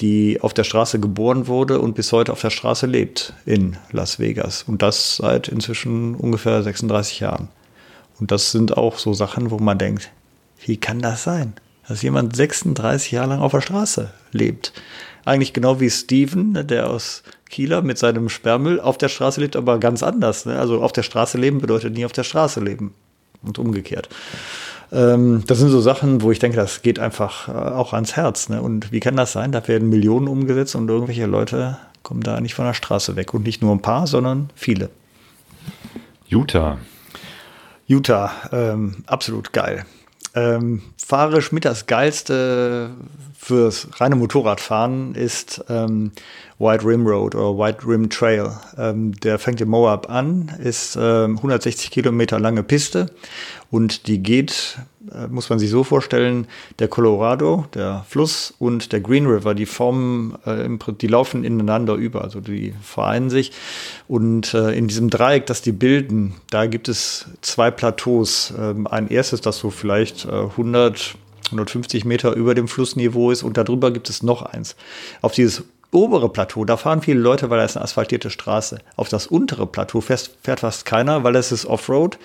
die auf der Straße geboren wurde und bis heute auf der Straße lebt in Las Vegas. Und das seit inzwischen ungefähr 36 Jahren. Und das sind auch so Sachen, wo man denkt, wie kann das sein, dass jemand 36 Jahre lang auf der Straße lebt? Eigentlich genau wie Steven, der aus Kieler mit seinem Sperrmüll auf der Straße lebt, aber ganz anders. Ne? Also auf der Straße leben bedeutet nie auf der Straße leben und umgekehrt. Ähm, das sind so Sachen, wo ich denke, das geht einfach äh, auch ans Herz. Ne? Und wie kann das sein? Da werden Millionen umgesetzt und irgendwelche Leute kommen da nicht von der Straße weg. Und nicht nur ein paar, sondern viele. Utah. Utah, ähm, absolut geil. Ähm, fahrisch mit das Geilste fürs reine Motorradfahren ist ähm, White Rim Road oder White Rim Trail. Ähm, der fängt im Moab an, ist ähm, 160 Kilometer lange Piste und die geht, äh, muss man sich so vorstellen, der Colorado, der Fluss und der Green River, die formen, äh, die laufen ineinander über, also die vereinen sich. Und äh, in diesem Dreieck, das die bilden, da gibt es zwei Plateaus. Ähm, ein erstes, das so vielleicht 100 150 Meter über dem Flussniveau ist und darüber gibt es noch eins. Auf dieses obere Plateau, da fahren viele Leute, weil da ist eine asphaltierte Straße. Auf das untere Plateau fährt, fährt fast keiner, weil es ist Offroad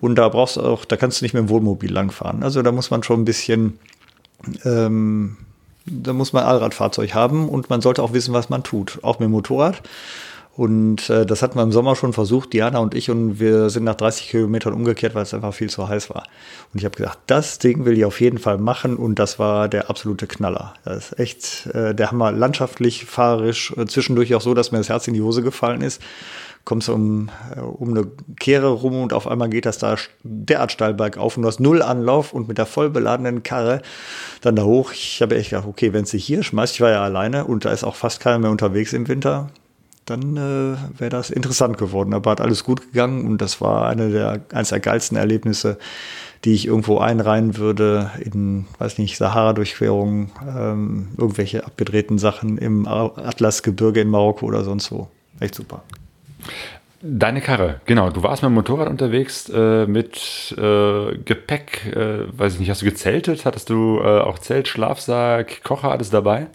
und da brauchst du auch, da kannst du nicht mit dem Wohnmobil langfahren. Also da muss man schon ein bisschen, ähm, da muss man Allradfahrzeug haben und man sollte auch wissen, was man tut. Auch mit dem Motorrad. Und äh, das hatten wir im Sommer schon versucht, Diana und ich, und wir sind nach 30 Kilometern umgekehrt, weil es einfach viel zu heiß war. Und ich habe gesagt, das Ding will ich auf jeden Fall machen und das war der absolute Knaller. Das ist echt äh, der Hammer, landschaftlich, fahrerisch, äh, zwischendurch auch so, dass mir das Herz in die Hose gefallen ist. Kommst um, äh, um eine Kehre rum und auf einmal geht das da derart steil bergauf und du hast null Anlauf und mit der voll beladenen Karre dann da hoch. Ich habe echt gedacht, okay, wenn es hier schmeißt, ich war ja alleine und da ist auch fast keiner mehr unterwegs im Winter, dann äh, wäre das interessant geworden. Aber hat alles gut gegangen und das war eine der, eines der geilsten Erlebnisse, die ich irgendwo einreihen würde in, weiß nicht, Sahara-Durchquerungen, ähm, irgendwelche abgedrehten Sachen im Atlasgebirge in Marokko oder sonst wo. Echt super. Deine Karre, genau. Du warst mit dem Motorrad unterwegs äh, mit äh, Gepäck, äh, weiß ich nicht, hast du gezeltet? Hattest du äh, auch Zelt, Schlafsack, Kocher, alles dabei?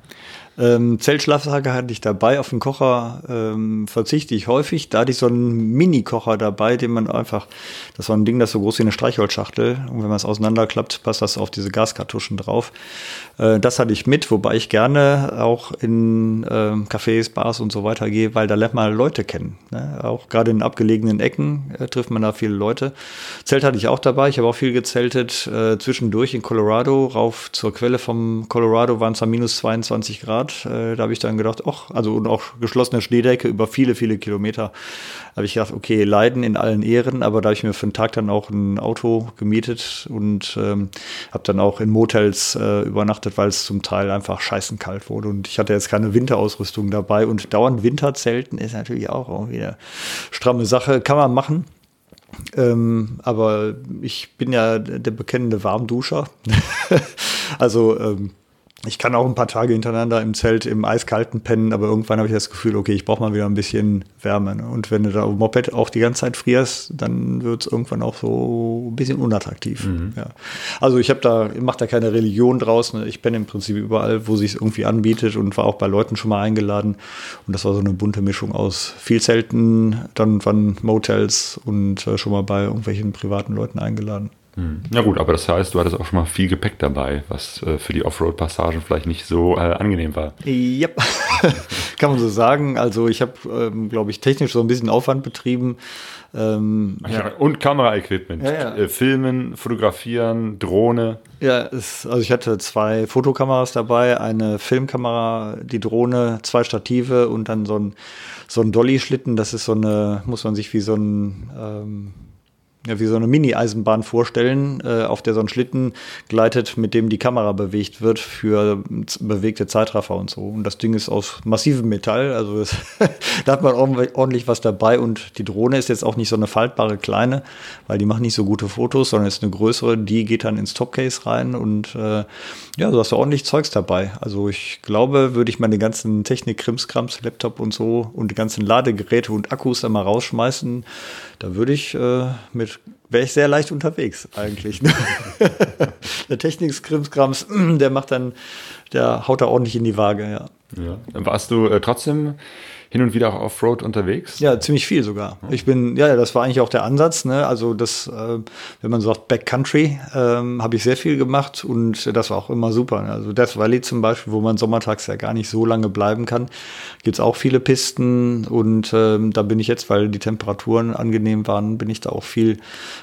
Ähm, Zeltschlafsack hatte ich dabei, auf den Kocher ähm, verzichte ich häufig. Da hatte ich so einen Mini-Kocher dabei, den man einfach, das war ein Ding, das so groß wie eine Streichholzschachtel. Und wenn man es auseinanderklappt, passt das auf diese Gaskartuschen drauf. Äh, das hatte ich mit, wobei ich gerne auch in äh, Cafés, Bars und so weiter gehe, weil da lernt man Leute kennen. Ne? Auch gerade in abgelegenen Ecken äh, trifft man da viele Leute. Zelt hatte ich auch dabei. Ich habe auch viel gezeltet. Äh, zwischendurch in Colorado, rauf zur Quelle vom Colorado waren es da minus 22 Grad. Grad. Äh, da habe ich dann gedacht, ach, also und auch geschlossene Schneedecke über viele, viele Kilometer. habe ich gedacht, okay, Leiden in allen Ehren, aber da habe ich mir für einen Tag dann auch ein Auto gemietet und ähm, habe dann auch in Motels äh, übernachtet, weil es zum Teil einfach scheißen kalt wurde. Und ich hatte jetzt keine Winterausrüstung dabei und dauernd Winterzelten ist natürlich auch irgendwie eine stramme Sache. Kann man machen. Ähm, aber ich bin ja der bekennende Warmduscher. also ähm, ich kann auch ein paar Tage hintereinander im Zelt im Eiskalten pennen, aber irgendwann habe ich das Gefühl, okay, ich brauche mal wieder ein bisschen Wärme. Ne? Und wenn du da auf dem Moped auch die ganze Zeit frierst, dann wird es irgendwann auch so ein bisschen unattraktiv. Mhm. Ja. Also ich habe da, mache da keine Religion draus. Ne? Ich penne im Prinzip überall, wo sich irgendwie anbietet und war auch bei Leuten schon mal eingeladen. Und das war so eine bunte Mischung aus viel Zelten, dann waren Motels und äh, schon mal bei irgendwelchen privaten Leuten eingeladen. Hm. Ja gut, aber das heißt, du hattest auch schon mal viel Gepäck dabei, was äh, für die Offroad-Passagen vielleicht nicht so äh, angenehm war. Ja, yep. kann man so sagen. Also ich habe, ähm, glaube ich, technisch so ein bisschen Aufwand betrieben. Ähm, ja, und Kameraequipment. Ja, ja. Äh, filmen, fotografieren, Drohne. Ja, es, also ich hatte zwei Fotokameras dabei, eine Filmkamera, die Drohne, zwei Stative und dann so ein, so ein Dolly-Schlitten. Das ist so eine, muss man sich wie so ein... Ähm, ja, wie so eine Mini-Eisenbahn vorstellen, äh, auf der so ein Schlitten gleitet, mit dem die Kamera bewegt wird für bewegte Zeitraffer und so. Und das Ding ist aus massivem Metall, also es, da hat man ordentlich was dabei und die Drohne ist jetzt auch nicht so eine faltbare kleine, weil die macht nicht so gute Fotos, sondern ist eine größere, die geht dann ins Topcase rein und äh, ja, du hast ordentlich Zeugs dabei. Also ich glaube, würde ich meine ganzen Technik-Krimskrams, Laptop und so und die ganzen Ladegeräte und Akkus einmal rausschmeißen, da würde ich äh, mit, wäre ich sehr leicht unterwegs eigentlich. der Technik-Krimskrams, der macht dann, der haut da ordentlich in die Waage, ja. ja. Warst du äh, trotzdem hin und wieder auch Offroad unterwegs? Ja, ziemlich viel sogar. Ich bin, ja, das war eigentlich auch der Ansatz. Ne? Also das, äh, wenn man sagt Backcountry, ähm, habe ich sehr viel gemacht und das war auch immer super. Ne? Also Death Valley zum Beispiel, wo man sommertags ja gar nicht so lange bleiben kann, gibt es auch viele Pisten und ähm, da bin ich jetzt, weil die Temperaturen angenehm waren, bin ich da auch viel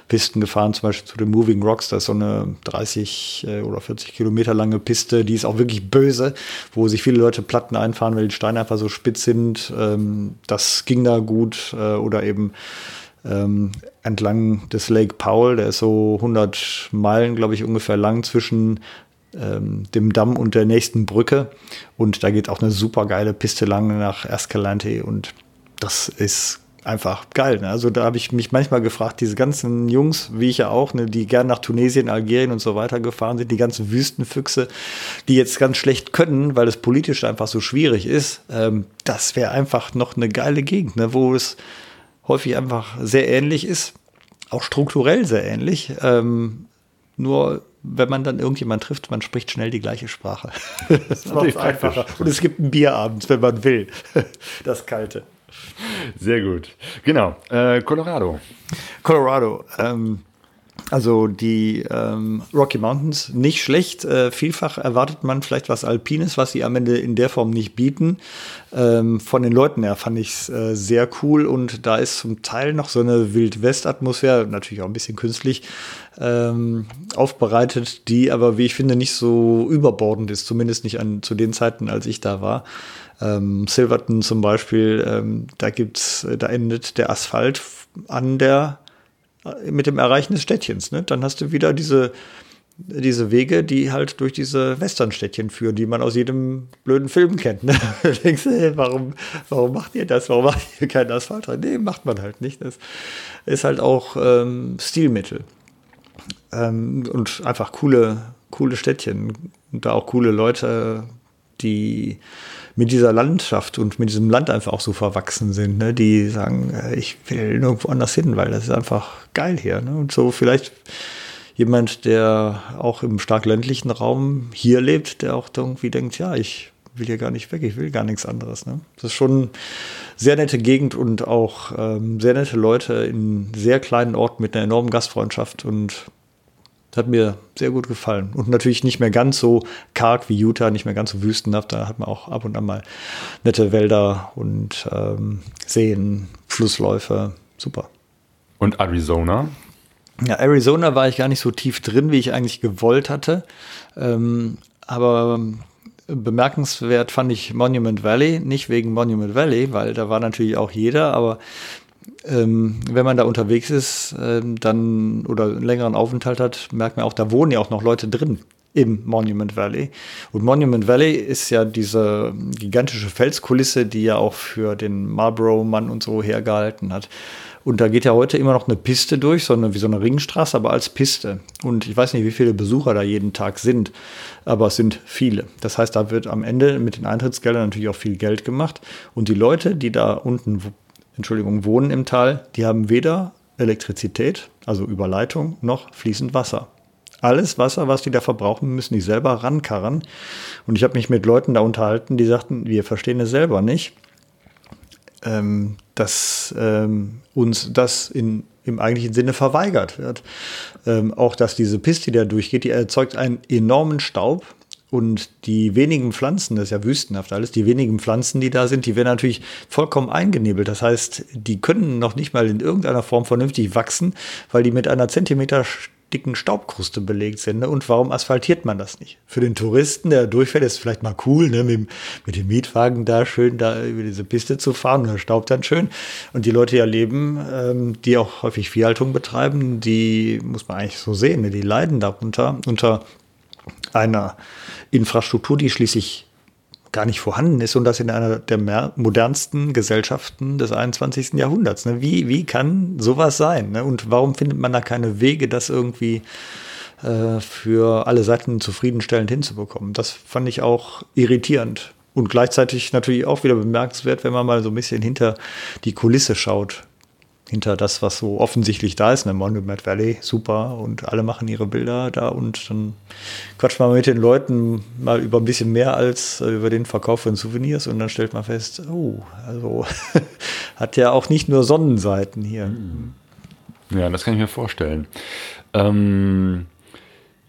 Pisten gefahren, zum Beispiel zu den Moving Rocks. Das ist so eine 30 äh, oder 40 Kilometer lange Piste, die ist auch wirklich böse, wo sich viele Leute Platten einfahren, weil die Steine einfach so spitz sind ähm, das ging da gut. Äh, oder eben ähm, entlang des Lake Powell, der ist so 100 Meilen, glaube ich, ungefähr lang zwischen ähm, dem Damm und der nächsten Brücke. Und da geht auch eine super geile Piste lang nach Escalante und das ist einfach geil. Ne? Also da habe ich mich manchmal gefragt, diese ganzen Jungs, wie ich ja auch, ne, die gern nach Tunesien, Algerien und so weiter gefahren sind, die ganzen Wüstenfüchse, die jetzt ganz schlecht können, weil es politisch einfach so schwierig ist, ähm, das wäre einfach noch eine geile Gegend, ne, wo es häufig einfach sehr ähnlich ist, auch strukturell sehr ähnlich. Ähm, nur wenn man dann irgendjemand trifft, man spricht schnell die gleiche Sprache. das macht einfacher. Und es gibt ein Bier abends, wenn man will. Das Kalte. Sehr gut. Genau. Äh, Colorado. Colorado. Ähm, also die ähm, Rocky Mountains nicht schlecht. Äh, vielfach erwartet man vielleicht was Alpines, was sie am Ende in der Form nicht bieten. Ähm, von den Leuten her fand ich es äh, sehr cool und da ist zum Teil noch so eine Wild-West-Atmosphäre, natürlich auch ein bisschen künstlich ähm, aufbereitet, die aber, wie ich finde, nicht so überbordend ist, zumindest nicht an, zu den Zeiten, als ich da war. Ähm, Silverton zum Beispiel, ähm, da gibt's, da endet der Asphalt an der äh, mit dem Erreichen des Städtchens. Ne? Dann hast du wieder diese diese Wege, die halt durch diese Westernstädtchen führen, die man aus jedem blöden Film kennt. Ne? Du denkst, hey, warum, warum macht ihr das? Warum macht ihr keinen Asphalt rein? Nee, macht man halt nicht. Das ist halt auch ähm, Stilmittel. Ähm, und einfach coole, coole Städtchen. Und da auch coole Leute, die mit dieser Landschaft und mit diesem Land einfach auch so verwachsen sind, ne? die sagen, äh, ich will nirgendwo anders hin, weil das ist einfach geil hier. Ne? Und so vielleicht jemand, der auch im stark ländlichen Raum hier lebt, der auch irgendwie denkt, ja, ich will hier gar nicht weg, ich will gar nichts anderes. Ne? Das ist schon sehr nette Gegend und auch ähm, sehr nette Leute in sehr kleinen Orten mit einer enormen Gastfreundschaft und hat mir sehr gut gefallen. Und natürlich nicht mehr ganz so karg wie Utah, nicht mehr ganz so wüstenhaft. Da hat man auch ab und an mal nette Wälder und ähm, Seen, Flussläufe. Super. Und Arizona? Ja, Arizona war ich gar nicht so tief drin, wie ich eigentlich gewollt hatte. Ähm, aber bemerkenswert fand ich Monument Valley, nicht wegen Monument Valley, weil da war natürlich auch jeder, aber ähm, wenn man da unterwegs ist, ähm, dann oder einen längeren Aufenthalt hat, merkt man auch, da wohnen ja auch noch Leute drin im Monument Valley. Und Monument Valley ist ja diese gigantische Felskulisse, die ja auch für den Marlborough-Mann und so hergehalten hat. Und da geht ja heute immer noch eine Piste durch, so eine, wie so eine Ringstraße, aber als Piste. Und ich weiß nicht, wie viele Besucher da jeden Tag sind, aber es sind viele. Das heißt, da wird am Ende mit den Eintrittsgeldern natürlich auch viel Geld gemacht. Und die Leute, die da unten, Entschuldigung, wohnen im Tal, die haben weder Elektrizität, also Überleitung, noch fließend Wasser. Alles Wasser, was die da verbrauchen, müssen die selber rankarren. Und ich habe mich mit Leuten da unterhalten, die sagten, wir verstehen es selber nicht, ähm, dass ähm, uns das in, im eigentlichen Sinne verweigert wird. Ähm, auch dass diese Piste, die da durchgeht, die erzeugt einen enormen Staub. Und die wenigen Pflanzen, das ist ja wüstenhaft alles, die wenigen Pflanzen, die da sind, die werden natürlich vollkommen eingenebelt. Das heißt, die können noch nicht mal in irgendeiner Form vernünftig wachsen, weil die mit einer Zentimeter dicken Staubkruste belegt sind. Ne? Und warum asphaltiert man das nicht? Für den Touristen, der durchfährt, ist vielleicht mal cool, ne? mit, mit dem Mietwagen da schön da über diese Piste zu fahren und der Staub dann schön. Und die Leute ja leben, ähm, die auch häufig Viehhaltung betreiben, die muss man eigentlich so sehen, ne? die leiden darunter unter einer Infrastruktur, die schließlich gar nicht vorhanden ist und das in einer der modernsten Gesellschaften des 21. Jahrhunderts. Ne? Wie, wie kann sowas sein? Ne? Und warum findet man da keine Wege, das irgendwie äh, für alle Seiten zufriedenstellend hinzubekommen? Das fand ich auch irritierend. Und gleichzeitig natürlich auch wieder bemerkenswert, wenn man mal so ein bisschen hinter die Kulisse schaut hinter das, was so offensichtlich da ist, ne Monument Valley, super und alle machen ihre Bilder da und dann quatscht man mit den Leuten mal über ein bisschen mehr als äh, über den Verkauf von Souvenirs und dann stellt man fest, oh, also hat ja auch nicht nur Sonnenseiten hier. Ja, das kann ich mir vorstellen. Ähm,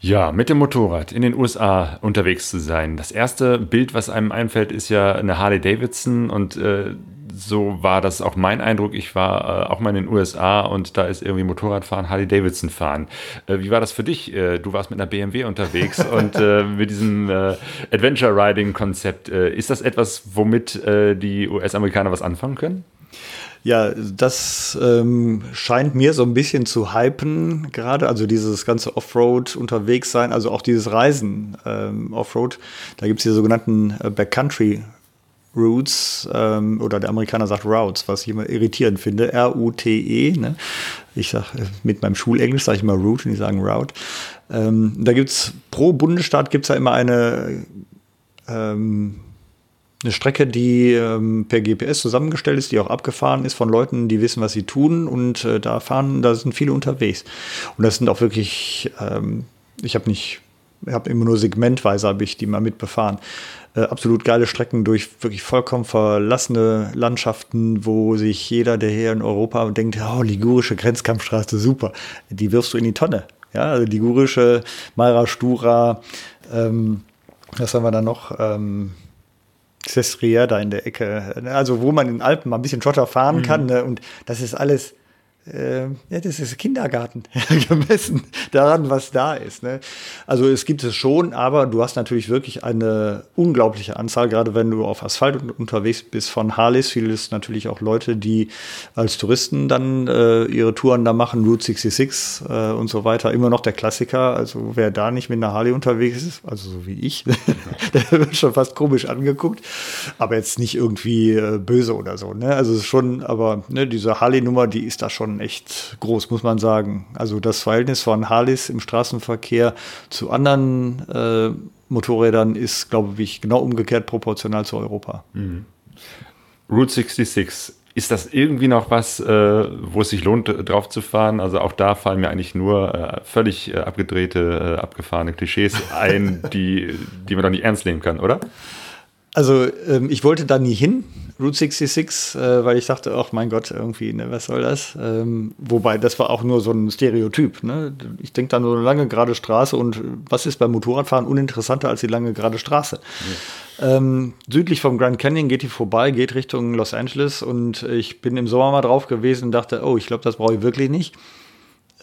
ja, mit dem Motorrad in den USA unterwegs zu sein. Das erste Bild, was einem einfällt, ist ja eine Harley Davidson und äh, so war das auch mein Eindruck. Ich war äh, auch mal in den USA und da ist irgendwie Motorradfahren, Harley Davidson fahren. Äh, wie war das für dich? Äh, du warst mit einer BMW unterwegs und äh, mit diesem äh, Adventure Riding Konzept. Äh, ist das etwas, womit die US-Amerikaner was anfangen können? Ja, das ähm, scheint mir so ein bisschen zu hypen gerade. Also dieses ganze Offroad unterwegs sein, also auch dieses Reisen ähm, Offroad. Da gibt es die sogenannten Backcountry Routes ähm, oder der Amerikaner sagt Routes, was ich immer irritierend finde. R-U-T-E. Ne? Ich sage mit meinem Schulenglisch sage ich immer Route und die sagen Route. Ähm, da gibt es pro Bundesstaat gibt es ja immer eine ähm, eine Strecke, die ähm, per GPS zusammengestellt ist, die auch abgefahren ist von Leuten, die wissen, was sie tun und äh, da fahren, da sind viele unterwegs. Und das sind auch wirklich, ähm, ich habe nicht, ich habe immer nur segmentweise habe ich die mal mitbefahren äh, absolut geile Strecken durch wirklich vollkommen verlassene Landschaften, wo sich jeder, der hier in Europa denkt, oh, ligurische Grenzkampfstraße, super, die wirfst du in die Tonne. Ja, also ligurische Mara Stura, ähm, was haben wir da noch? Ähm, Sestriere da in der Ecke. Also, wo man in den Alpen mal ein bisschen Schotter fahren mhm. kann. Ne? Und das ist alles äh, ja, das ist Kindergarten, gemessen daran, was da ist. Ne? Also es gibt es schon, aber du hast natürlich wirklich eine unglaubliche Anzahl, gerade wenn du auf Asphalt unterwegs bist von Harleys. Viele ist natürlich auch Leute, die als Touristen dann äh, ihre Touren da machen, Route 66 äh, und so weiter. Immer noch der Klassiker. Also wer da nicht mit einer Harley unterwegs ist, also so wie ich, der wird schon fast komisch angeguckt, aber jetzt nicht irgendwie äh, böse oder so. Ne? Also es ist schon, aber ne, diese Harley-Nummer, die ist da schon echt groß, muss man sagen. Also das Verhältnis von Harleys im Straßenverkehr zu anderen äh, Motorrädern ist, glaube ich, genau umgekehrt proportional zu Europa. Mhm. Route 66 ist das irgendwie noch was, äh, wo es sich lohnt, drauf zu fahren? Also auch da fallen mir eigentlich nur äh, völlig äh, abgedrehte, äh, abgefahrene Klischees ein, die, die man doch nicht ernst nehmen kann, oder? Also ähm, ich wollte da nie hin, Route 66, äh, weil ich dachte, ach mein Gott, irgendwie, ne, was soll das? Ähm, wobei, das war auch nur so ein Stereotyp. Ne? Ich denke da nur eine lange gerade Straße und was ist beim Motorradfahren uninteressanter als die lange gerade Straße? Ja. Ähm, südlich vom Grand Canyon geht die vorbei, geht Richtung Los Angeles und ich bin im Sommer mal drauf gewesen und dachte, oh, ich glaube, das brauche ich wirklich nicht.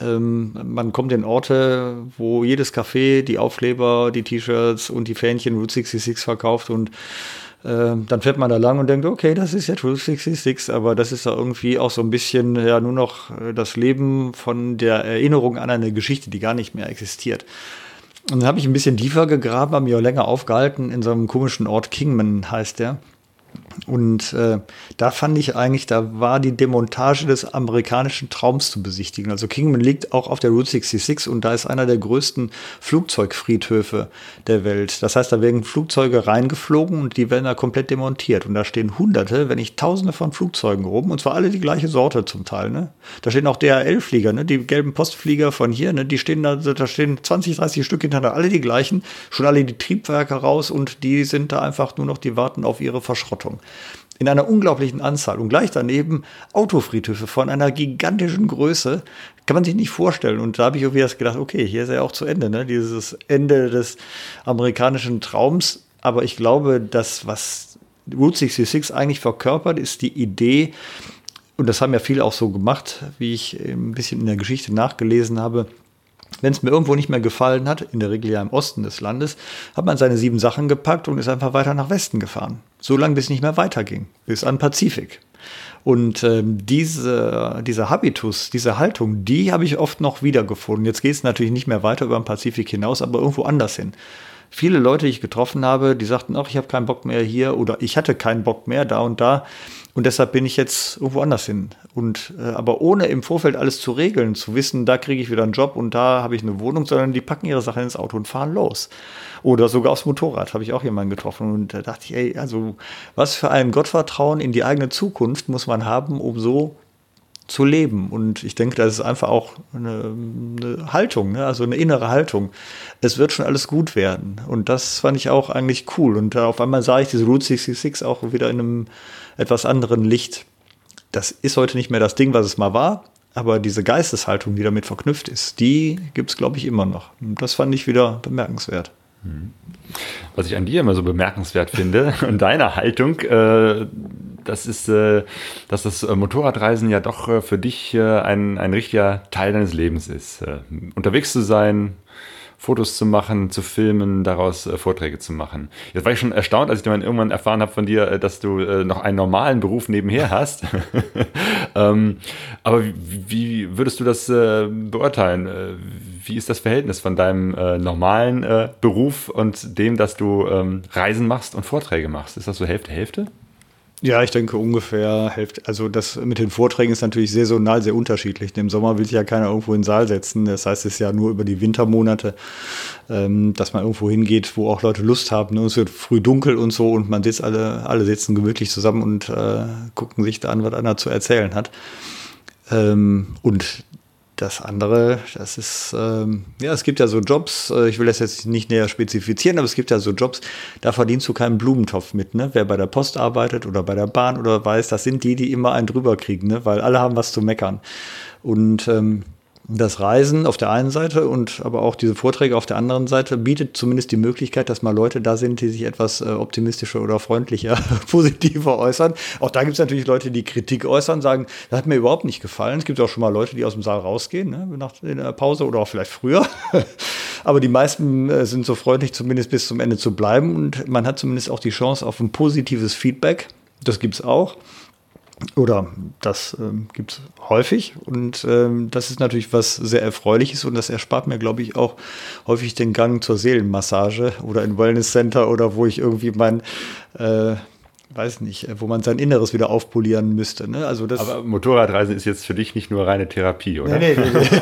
Ähm, man kommt in Orte, wo jedes Café die Aufkleber, die T-Shirts und die Fähnchen Route 66 verkauft und äh, dann fährt man da lang und denkt, okay, das ist jetzt Route 66, aber das ist da irgendwie auch so ein bisschen ja nur noch äh, das Leben von der Erinnerung an eine Geschichte, die gar nicht mehr existiert. Und dann habe ich ein bisschen tiefer gegraben, habe mich auch länger aufgehalten in so einem komischen Ort, Kingman heißt der. Und äh, da fand ich eigentlich, da war die Demontage des amerikanischen Traums zu besichtigen. Also Kingman liegt auch auf der Route 66 und da ist einer der größten Flugzeugfriedhöfe der Welt. Das heißt, da werden Flugzeuge reingeflogen und die werden da komplett demontiert. Und da stehen hunderte, wenn nicht tausende von Flugzeugen oben und zwar alle die gleiche Sorte zum Teil. Ne? Da stehen auch DHL-Flieger, ne? die gelben Postflieger von hier, ne? die stehen da, da stehen 20, 30 Stück hintereinander, alle die gleichen, schon alle die Triebwerke raus und die sind da einfach nur noch, die warten auf ihre Verschrottung in einer unglaublichen Anzahl und gleich daneben Autofriedhöfe von einer gigantischen Größe. Kann man sich nicht vorstellen. Und da habe ich irgendwie das gedacht, okay, hier ist ja auch zu Ende, ne? dieses Ende des amerikanischen Traums. Aber ich glaube, das, was Route 66 eigentlich verkörpert, ist die Idee, und das haben ja viele auch so gemacht, wie ich ein bisschen in der Geschichte nachgelesen habe, wenn es mir irgendwo nicht mehr gefallen hat, in der Regel ja im Osten des Landes, hat man seine sieben Sachen gepackt und ist einfach weiter nach Westen gefahren. So lange, bis es nicht mehr weiterging, bis an Pazifik. Und ähm, diese, dieser Habitus, diese Haltung, die habe ich oft noch wiedergefunden. Jetzt geht es natürlich nicht mehr weiter über den Pazifik hinaus, aber irgendwo anders hin. Viele Leute, die ich getroffen habe, die sagten, ach, ich habe keinen Bock mehr hier oder ich hatte keinen Bock mehr da und da. Und deshalb bin ich jetzt irgendwo anders hin. Und äh, aber ohne im Vorfeld alles zu regeln, zu wissen, da kriege ich wieder einen Job und da habe ich eine Wohnung, sondern die packen ihre Sachen ins Auto und fahren los. Oder sogar aufs Motorrad habe ich auch jemanden getroffen. Und da dachte ich, ey, also was für ein Gottvertrauen in die eigene Zukunft muss man haben, um so zu leben. Und ich denke, das ist einfach auch eine, eine Haltung, ne? also eine innere Haltung. Es wird schon alles gut werden. Und das fand ich auch eigentlich cool. Und auf einmal sah ich diese Route 66 auch wieder in einem etwas anderen Licht. Das ist heute nicht mehr das Ding, was es mal war, aber diese Geisteshaltung, die damit verknüpft ist, die gibt es, glaube ich, immer noch. Und das fand ich wieder bemerkenswert. Was ich an dir immer so bemerkenswert finde und deiner Haltung, äh, das ist, äh, dass das Motorradreisen ja doch äh, für dich äh, ein, ein richtiger Teil deines Lebens ist. Äh, unterwegs zu sein, Fotos zu machen, zu filmen, daraus äh, Vorträge zu machen. Jetzt war ich schon erstaunt, als ich dann irgendwann erfahren habe von dir, äh, dass du äh, noch einen normalen Beruf nebenher hast. ähm, aber wie, wie, würdest du das äh, beurteilen? Äh, wie ist das Verhältnis von deinem äh, normalen Beruf und dem, dass du ähm, Reisen machst und Vorträge machst? Ist das so Hälfte, Hälfte? Ja, ich denke ungefähr Hälfte. Also das mit den Vorträgen ist natürlich saisonal sehr unterschiedlich. Im Sommer will sich ja keiner irgendwo in den Saal setzen. Das heißt, es ist ja nur über die Wintermonate, ähm, dass man irgendwo hingeht, wo auch Leute Lust haben. Ne? Es wird früh dunkel und so und man sitzt alle, alle sitzen gemütlich zusammen und äh, gucken sich da an, was einer zu erzählen hat. Ähm, und das andere, das ist, ähm, ja, es gibt ja so Jobs, äh, ich will das jetzt nicht näher spezifizieren, aber es gibt ja so Jobs, da verdienst du keinen Blumentopf mit, ne? Wer bei der Post arbeitet oder bei der Bahn oder weiß, das sind die, die immer einen drüber kriegen, ne? Weil alle haben was zu meckern. Und ähm, das Reisen auf der einen Seite und aber auch diese Vorträge auf der anderen Seite bietet zumindest die Möglichkeit, dass mal Leute da sind, die sich etwas äh, optimistischer oder freundlicher, positiver äußern. Auch da gibt es natürlich Leute, die Kritik äußern, sagen, das hat mir überhaupt nicht gefallen. Es gibt auch schon mal Leute, die aus dem Saal rausgehen, ne, nach der Pause oder auch vielleicht früher. aber die meisten äh, sind so freundlich, zumindest bis zum Ende zu bleiben und man hat zumindest auch die Chance auf ein positives Feedback. Das gibt es auch. Oder das ähm, gibt es häufig. Und ähm, das ist natürlich was sehr Erfreuliches und das erspart mir, glaube ich, auch häufig den Gang zur Seelenmassage oder in Wellness Center oder wo ich irgendwie mein äh, weiß nicht, wo man sein Inneres wieder aufpolieren müsste. Ne? Also das Aber Motorradreisen ist jetzt für dich nicht nur reine Therapie, oder? Nee, nee, nee.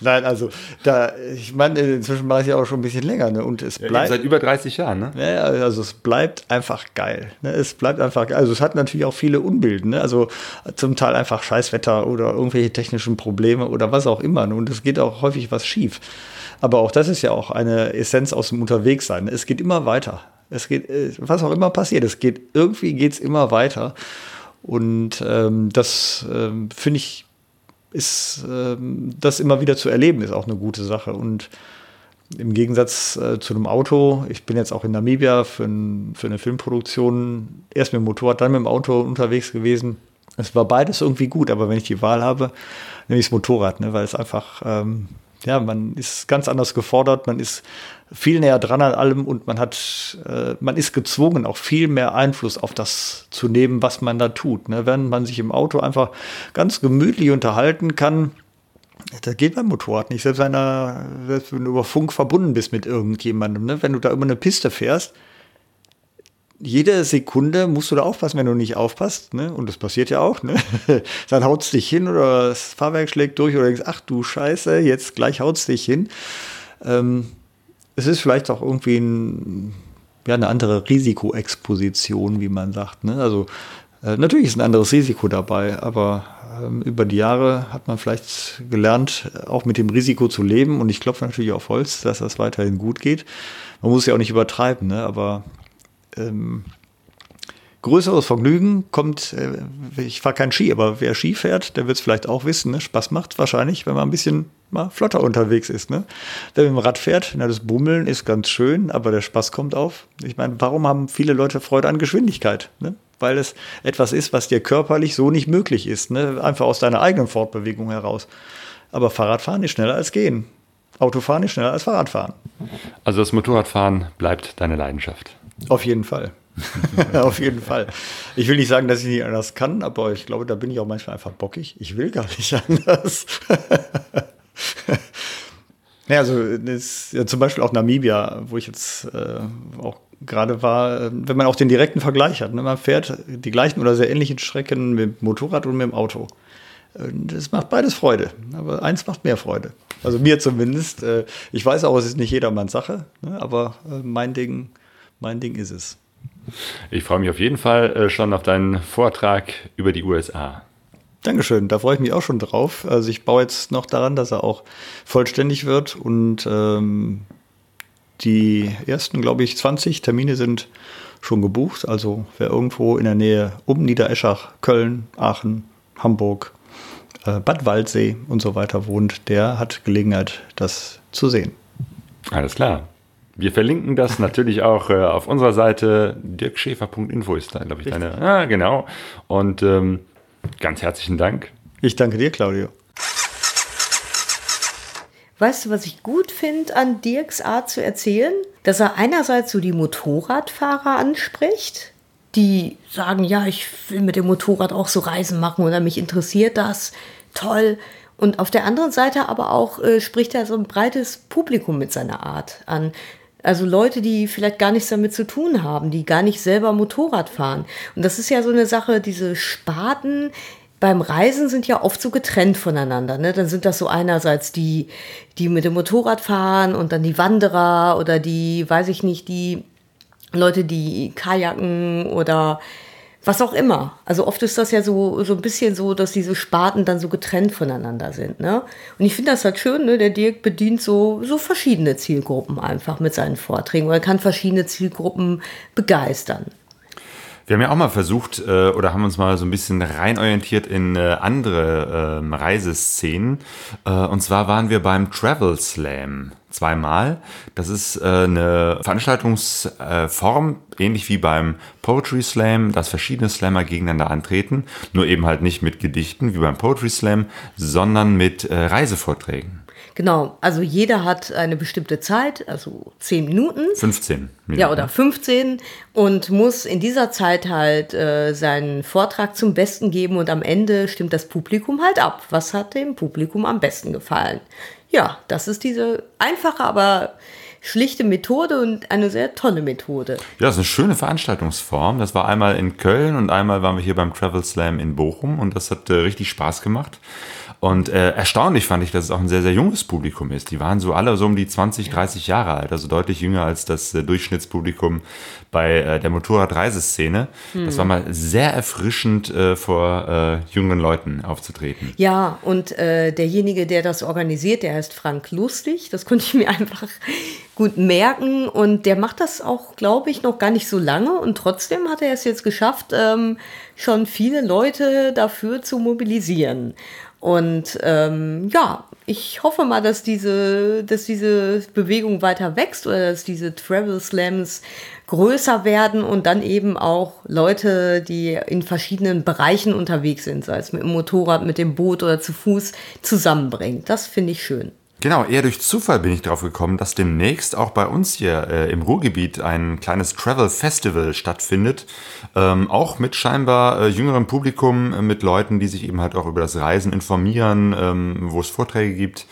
Nein, also da, ich meine, inzwischen mache ich ja auch schon ein bisschen länger, ne? Und es bleibt. Ja, seit über 30 Jahren, ne? Ja, also es bleibt einfach geil. Ne? Es bleibt einfach geil. Also es hat natürlich auch viele Unbilden, ne? Also zum Teil einfach Scheißwetter oder irgendwelche technischen Probleme oder was auch immer. Ne? Und es geht auch häufig was schief. Aber auch das ist ja auch eine Essenz aus dem Unterwegssein. Es geht immer weiter. Es geht, äh, was auch immer passiert, es geht, irgendwie geht es immer weiter. Und ähm, das ähm, finde ich, ist, ähm, das immer wieder zu erleben, ist auch eine gute Sache. Und im Gegensatz äh, zu einem Auto, ich bin jetzt auch in Namibia für, ein, für eine Filmproduktion erst mit dem Motorrad, dann mit dem Auto unterwegs gewesen. Es war beides irgendwie gut, aber wenn ich die Wahl habe, nehme ich das Motorrad, ne, weil es einfach, ähm, ja, man ist ganz anders gefordert, man ist viel näher dran an allem und man hat, äh, man ist gezwungen, auch viel mehr Einfluss auf das zu nehmen, was man da tut. Ne? Wenn man sich im Auto einfach ganz gemütlich unterhalten kann, das geht beim Motorrad nicht. Selbst, einer, selbst wenn du über Funk verbunden bist mit irgendjemandem, ne? wenn du da über eine Piste fährst, jede Sekunde musst du da aufpassen, wenn du nicht aufpasst, ne? Und das passiert ja auch, ne? Dann haut's dich hin oder das Fahrwerk schlägt durch oder denkst, ach du Scheiße, jetzt gleich haut's dich hin. Ähm, es ist vielleicht auch irgendwie ein, ja, eine andere Risikoexposition, wie man sagt. Ne? Also äh, natürlich ist ein anderes Risiko dabei, aber ähm, über die Jahre hat man vielleicht gelernt, auch mit dem Risiko zu leben. Und ich klopfe natürlich auf Holz, dass das weiterhin gut geht. Man muss ja auch nicht übertreiben, ne? aber ähm, größeres Vergnügen kommt, äh, ich fahre kein Ski, aber wer Ski fährt, der wird es vielleicht auch wissen. Ne? Spaß macht wahrscheinlich, wenn man ein bisschen mal flotter unterwegs ist. Ne? Wer mit dem Rad fährt, na, das Bummeln ist ganz schön, aber der Spaß kommt auf. Ich meine, warum haben viele Leute Freude an Geschwindigkeit? Ne? Weil es etwas ist, was dir körperlich so nicht möglich ist. Ne? Einfach aus deiner eigenen Fortbewegung heraus. Aber Fahrradfahren ist schneller als gehen. Autofahren ist schneller als Fahrradfahren. Also das Motorradfahren bleibt deine Leidenschaft. Auf jeden Fall. Auf jeden Fall. Ich will nicht sagen, dass ich nicht anders kann, aber ich glaube, da bin ich auch manchmal einfach bockig. Ich will gar nicht anders. ja, also das, ja, zum Beispiel auch Namibia, wo ich jetzt äh, auch gerade war, äh, wenn man auch den direkten Vergleich hat. Ne? Man fährt die gleichen oder sehr ähnlichen Strecken mit dem Motorrad und mit dem Auto. Das macht beides Freude, aber eins macht mehr Freude. Also mir zumindest. Äh, ich weiß auch, es ist nicht jedermanns Sache, ne? aber äh, mein Ding, mein Ding ist es. Ich freue mich auf jeden Fall äh, schon auf deinen Vortrag über die USA. Dankeschön, da freue ich mich auch schon drauf. Also ich baue jetzt noch daran, dass er auch vollständig wird und ähm, die ersten, glaube ich, 20 Termine sind schon gebucht. Also wer irgendwo in der Nähe um Niedereschach, Köln, Aachen, Hamburg, äh, Bad Waldsee und so weiter wohnt, der hat Gelegenheit, das zu sehen. Alles klar. Wir verlinken das natürlich auch äh, auf unserer Seite. dirkschäfer.info ist da, glaube ich, Richtig. deine. Ah, genau. Und ähm, ganz herzlichen Dank. Ich danke dir, Claudio. Weißt du, was ich gut finde an Dirks Art zu erzählen? Dass er einerseits so die Motorradfahrer anspricht, die sagen, ja, ich will mit dem Motorrad auch so Reisen machen oder mich interessiert das. Toll. Und auf der anderen Seite aber auch äh, spricht er so ein breites Publikum mit seiner Art an. Also Leute, die vielleicht gar nichts damit zu tun haben, die gar nicht selber Motorrad fahren. Und das ist ja so eine Sache, diese Sparten beim Reisen sind ja oft so getrennt voneinander. Ne? Dann sind das so einerseits die, die mit dem Motorrad fahren und dann die Wanderer oder die, weiß ich nicht, die Leute, die Kajaken oder was auch immer. Also oft ist das ja so, so ein bisschen so, dass diese Sparten dann so getrennt voneinander sind. Ne? Und ich finde das halt schön, ne? der Dirk bedient so, so verschiedene Zielgruppen einfach mit seinen Vorträgen oder kann verschiedene Zielgruppen begeistern. Wir haben ja auch mal versucht äh, oder haben uns mal so ein bisschen reinorientiert in äh, andere äh, Reiseszenen. Äh, und zwar waren wir beim Travel Slam zweimal. Das ist äh, eine Veranstaltungsform, ähnlich wie beim Poetry Slam, dass verschiedene Slammer gegeneinander antreten. Nur eben halt nicht mit Gedichten wie beim Poetry Slam, sondern mit äh, Reisevorträgen. Genau, also jeder hat eine bestimmte Zeit, also 10 Minuten. 15 Minuten. Ja, oder 15 und muss in dieser Zeit halt äh, seinen Vortrag zum Besten geben und am Ende stimmt das Publikum halt ab. Was hat dem Publikum am besten gefallen? Ja, das ist diese einfache, aber schlichte Methode und eine sehr tolle Methode. Ja, das ist eine schöne Veranstaltungsform. Das war einmal in Köln und einmal waren wir hier beim Travel Slam in Bochum und das hat äh, richtig Spaß gemacht. Und äh, erstaunlich fand ich, dass es auch ein sehr, sehr junges Publikum ist. Die waren so alle so um die 20, 30 Jahre alt, also deutlich jünger als das äh, Durchschnittspublikum bei äh, der Motorradreiseszene. Hm. Das war mal sehr erfrischend, äh, vor äh, jungen Leuten aufzutreten. Ja, und äh, derjenige, der das organisiert, der heißt Frank Lustig. Das konnte ich mir einfach gut merken. Und der macht das auch, glaube ich, noch gar nicht so lange. Und trotzdem hat er es jetzt geschafft, ähm, schon viele Leute dafür zu mobilisieren. Und ähm, ja, ich hoffe mal, dass diese, dass diese Bewegung weiter wächst oder dass diese Travel Slams größer werden und dann eben auch Leute, die in verschiedenen Bereichen unterwegs sind, sei es mit dem Motorrad, mit dem Boot oder zu Fuß, zusammenbringt. Das finde ich schön. Genau, eher durch Zufall bin ich darauf gekommen, dass demnächst auch bei uns hier äh, im Ruhrgebiet ein kleines Travel Festival stattfindet. Ähm, auch mit scheinbar äh, jüngerem Publikum, äh, mit Leuten, die sich eben halt auch über das Reisen informieren, ähm, wo es Vorträge gibt.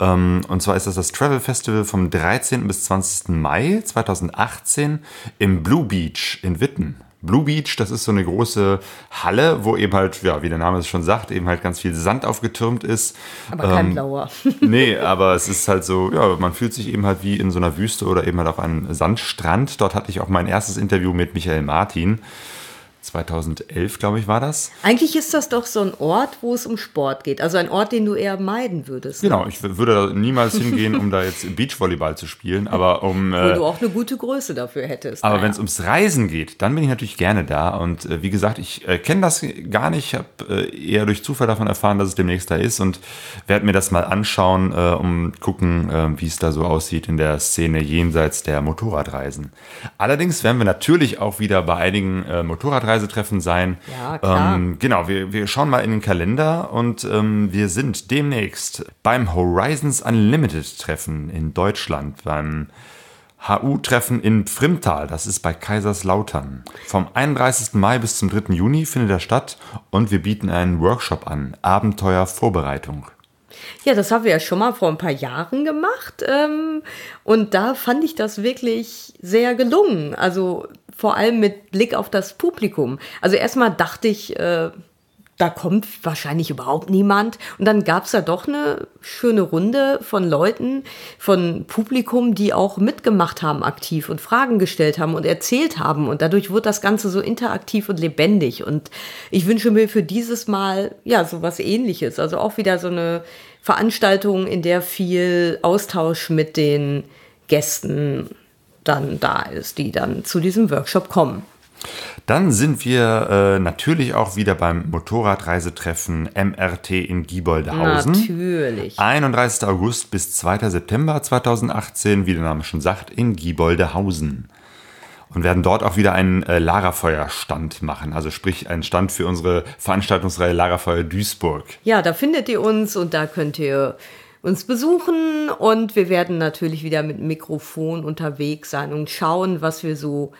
Ähm, und zwar ist das das Travel Festival vom 13. bis 20. Mai 2018 im Blue Beach in Witten. Blue Beach, das ist so eine große Halle, wo eben halt, ja, wie der Name es schon sagt, eben halt ganz viel Sand aufgetürmt ist. Aber kein blauer. nee, aber es ist halt so, ja, man fühlt sich eben halt wie in so einer Wüste oder eben halt auf einem Sandstrand. Dort hatte ich auch mein erstes Interview mit Michael Martin. 2011, glaube ich, war das. Eigentlich ist das doch so ein Ort, wo es um Sport geht. Also ein Ort, den du eher meiden würdest. Genau, ich w- würde da niemals hingehen, um da jetzt Beachvolleyball zu spielen, aber um. Wo Äh, du auch eine gute Größe dafür hättest. aber Naja. wenn es ums Reisen geht, dann bin ich natürlich gerne da. Und äh, wie gesagt, ich äh, kenne das gar nicht, habe äh, eher durch Zufall davon erfahren, dass es demnächst da ist und werde mir das mal anschauen, äh, um gucken, äh, wie es da so aussieht in der Szene jenseits der Motorradreisen. Allerdings werden wir natürlich auch wieder bei einigen äh, Motorradreisetreffen sein. Ja, klar. Ähm, genau, wir, wir schauen mal in den Kalender und ähm, wir sind demnächst beim Horizons Unlimited Treffen in Deutschland, beim HU-Treffen in Frimtal, das ist bei Kaiserslautern. Vom 31. Mai bis zum 3. Juni findet er statt und wir bieten einen Workshop an, Abenteuervorbereitung. Ja, das haben wir ja schon mal vor ein paar Jahren gemacht. Ähm, und da fand ich das wirklich sehr gelungen. Also vor allem mit Blick auf das Publikum. Also erstmal dachte ich, äh, da kommt wahrscheinlich überhaupt niemand. Und dann gab es da doch eine schöne Runde von Leuten, von Publikum, die auch mitgemacht haben aktiv und Fragen gestellt haben und erzählt haben. Und dadurch wurde das Ganze so interaktiv und lebendig. Und ich wünsche mir für dieses Mal ja sowas ähnliches. Also auch wieder so eine Veranstaltung, in der viel Austausch mit den Gästen dann da ist, die dann zu diesem Workshop kommen. Dann sind wir äh, natürlich auch wieder beim Motorradreisetreffen MRT in Gieboldehausen. Natürlich. 31. August bis 2. September 2018, wie der Name schon sagt, in Gieboldehausen. Und werden dort auch wieder einen äh, Lagerfeuerstand machen, also sprich einen Stand für unsere Veranstaltungsreihe Lagerfeuer Duisburg. Ja, da findet ihr uns und da könnt ihr uns besuchen und wir werden natürlich wieder mit Mikrofon unterwegs sein und schauen, was wir so,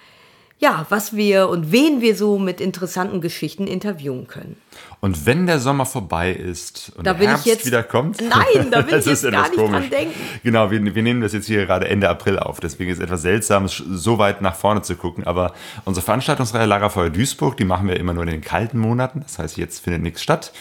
ja, was wir und wen wir so mit interessanten Geschichten interviewen können. Und wenn der Sommer vorbei ist und Da der Herbst jetzt- wieder kommt, Nein, da will ich jetzt gar nicht dran komisch. denken. Genau, wir, wir nehmen das jetzt hier gerade Ende April auf, deswegen ist es etwas seltsam, so weit nach vorne zu gucken. Aber unsere Veranstaltungsreihe Lagerfeuer Duisburg, die machen wir immer nur in den kalten Monaten. Das heißt, jetzt findet nichts statt.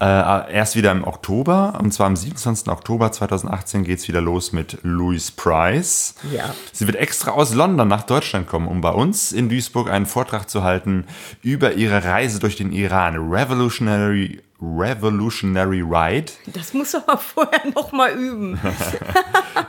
Äh, erst wieder im Oktober, und zwar am 27. Oktober 2018 geht es wieder los mit Louise Price. Ja. Sie wird extra aus London nach Deutschland kommen, um bei uns in Duisburg einen Vortrag zu halten über ihre Reise durch den Iran. Revolutionary, Revolutionary Ride. Das muss aber vorher noch mal üben.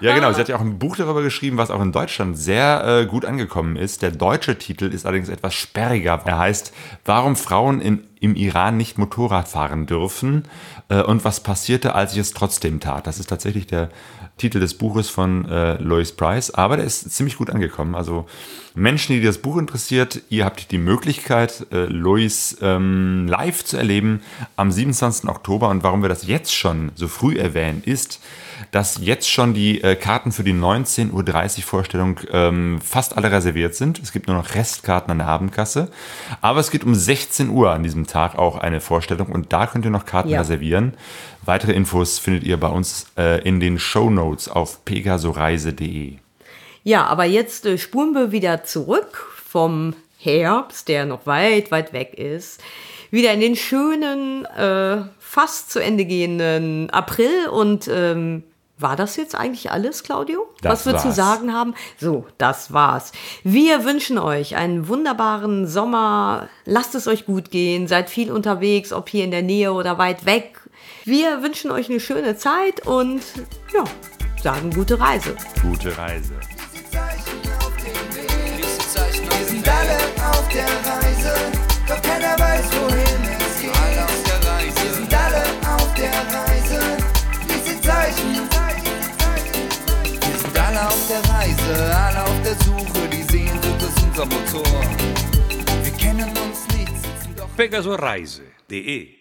Ja, genau. Sie hat ja auch ein Buch darüber geschrieben, was auch in Deutschland sehr äh, gut angekommen ist. Der deutsche Titel ist allerdings etwas sperriger. Er heißt, warum Frauen in, im Iran nicht Motorrad fahren dürfen äh, und was passierte, als ich es trotzdem tat. Das ist tatsächlich der Titel des Buches von äh, Lois Price, aber der ist ziemlich gut angekommen. Also Menschen, die das Buch interessiert, ihr habt die Möglichkeit, äh, Lois ähm, live zu erleben am 27. Oktober. Und warum wir das jetzt schon so früh erwähnen, ist, dass jetzt schon die äh, Karten für die 19.30 Uhr Vorstellung ähm, fast alle reserviert sind. Es gibt nur noch Restkarten an der Abendkasse. Aber es gibt um 16 Uhr an diesem Tag auch eine Vorstellung und da könnt ihr noch Karten Ja. reservieren. Weitere Infos findet ihr bei uns äh, in den Show Notes auf pegasoreise.de. Ja, aber jetzt äh, spulen wir wieder zurück vom Herbst, der noch weit, weit weg ist, wieder in den schönen, äh, fast zu Ende gehenden April. Und ähm, war das jetzt eigentlich alles, Claudio? Das was wir zu war's. sagen haben? So, das war's. Wir wünschen euch einen wunderbaren Sommer. Lasst es euch gut gehen. Seid viel unterwegs, ob hier in der Nähe oder weit weg. Wir wünschen euch eine schöne Zeit und ja, sagen gute Reise. Gute Reise. Wir sind alle auf der Reise, doch keiner weiß, wohin der Suche, die Sehnsucht ist unser Motor. Wir kennen uns nicht, sitzen doch pegasoreise.de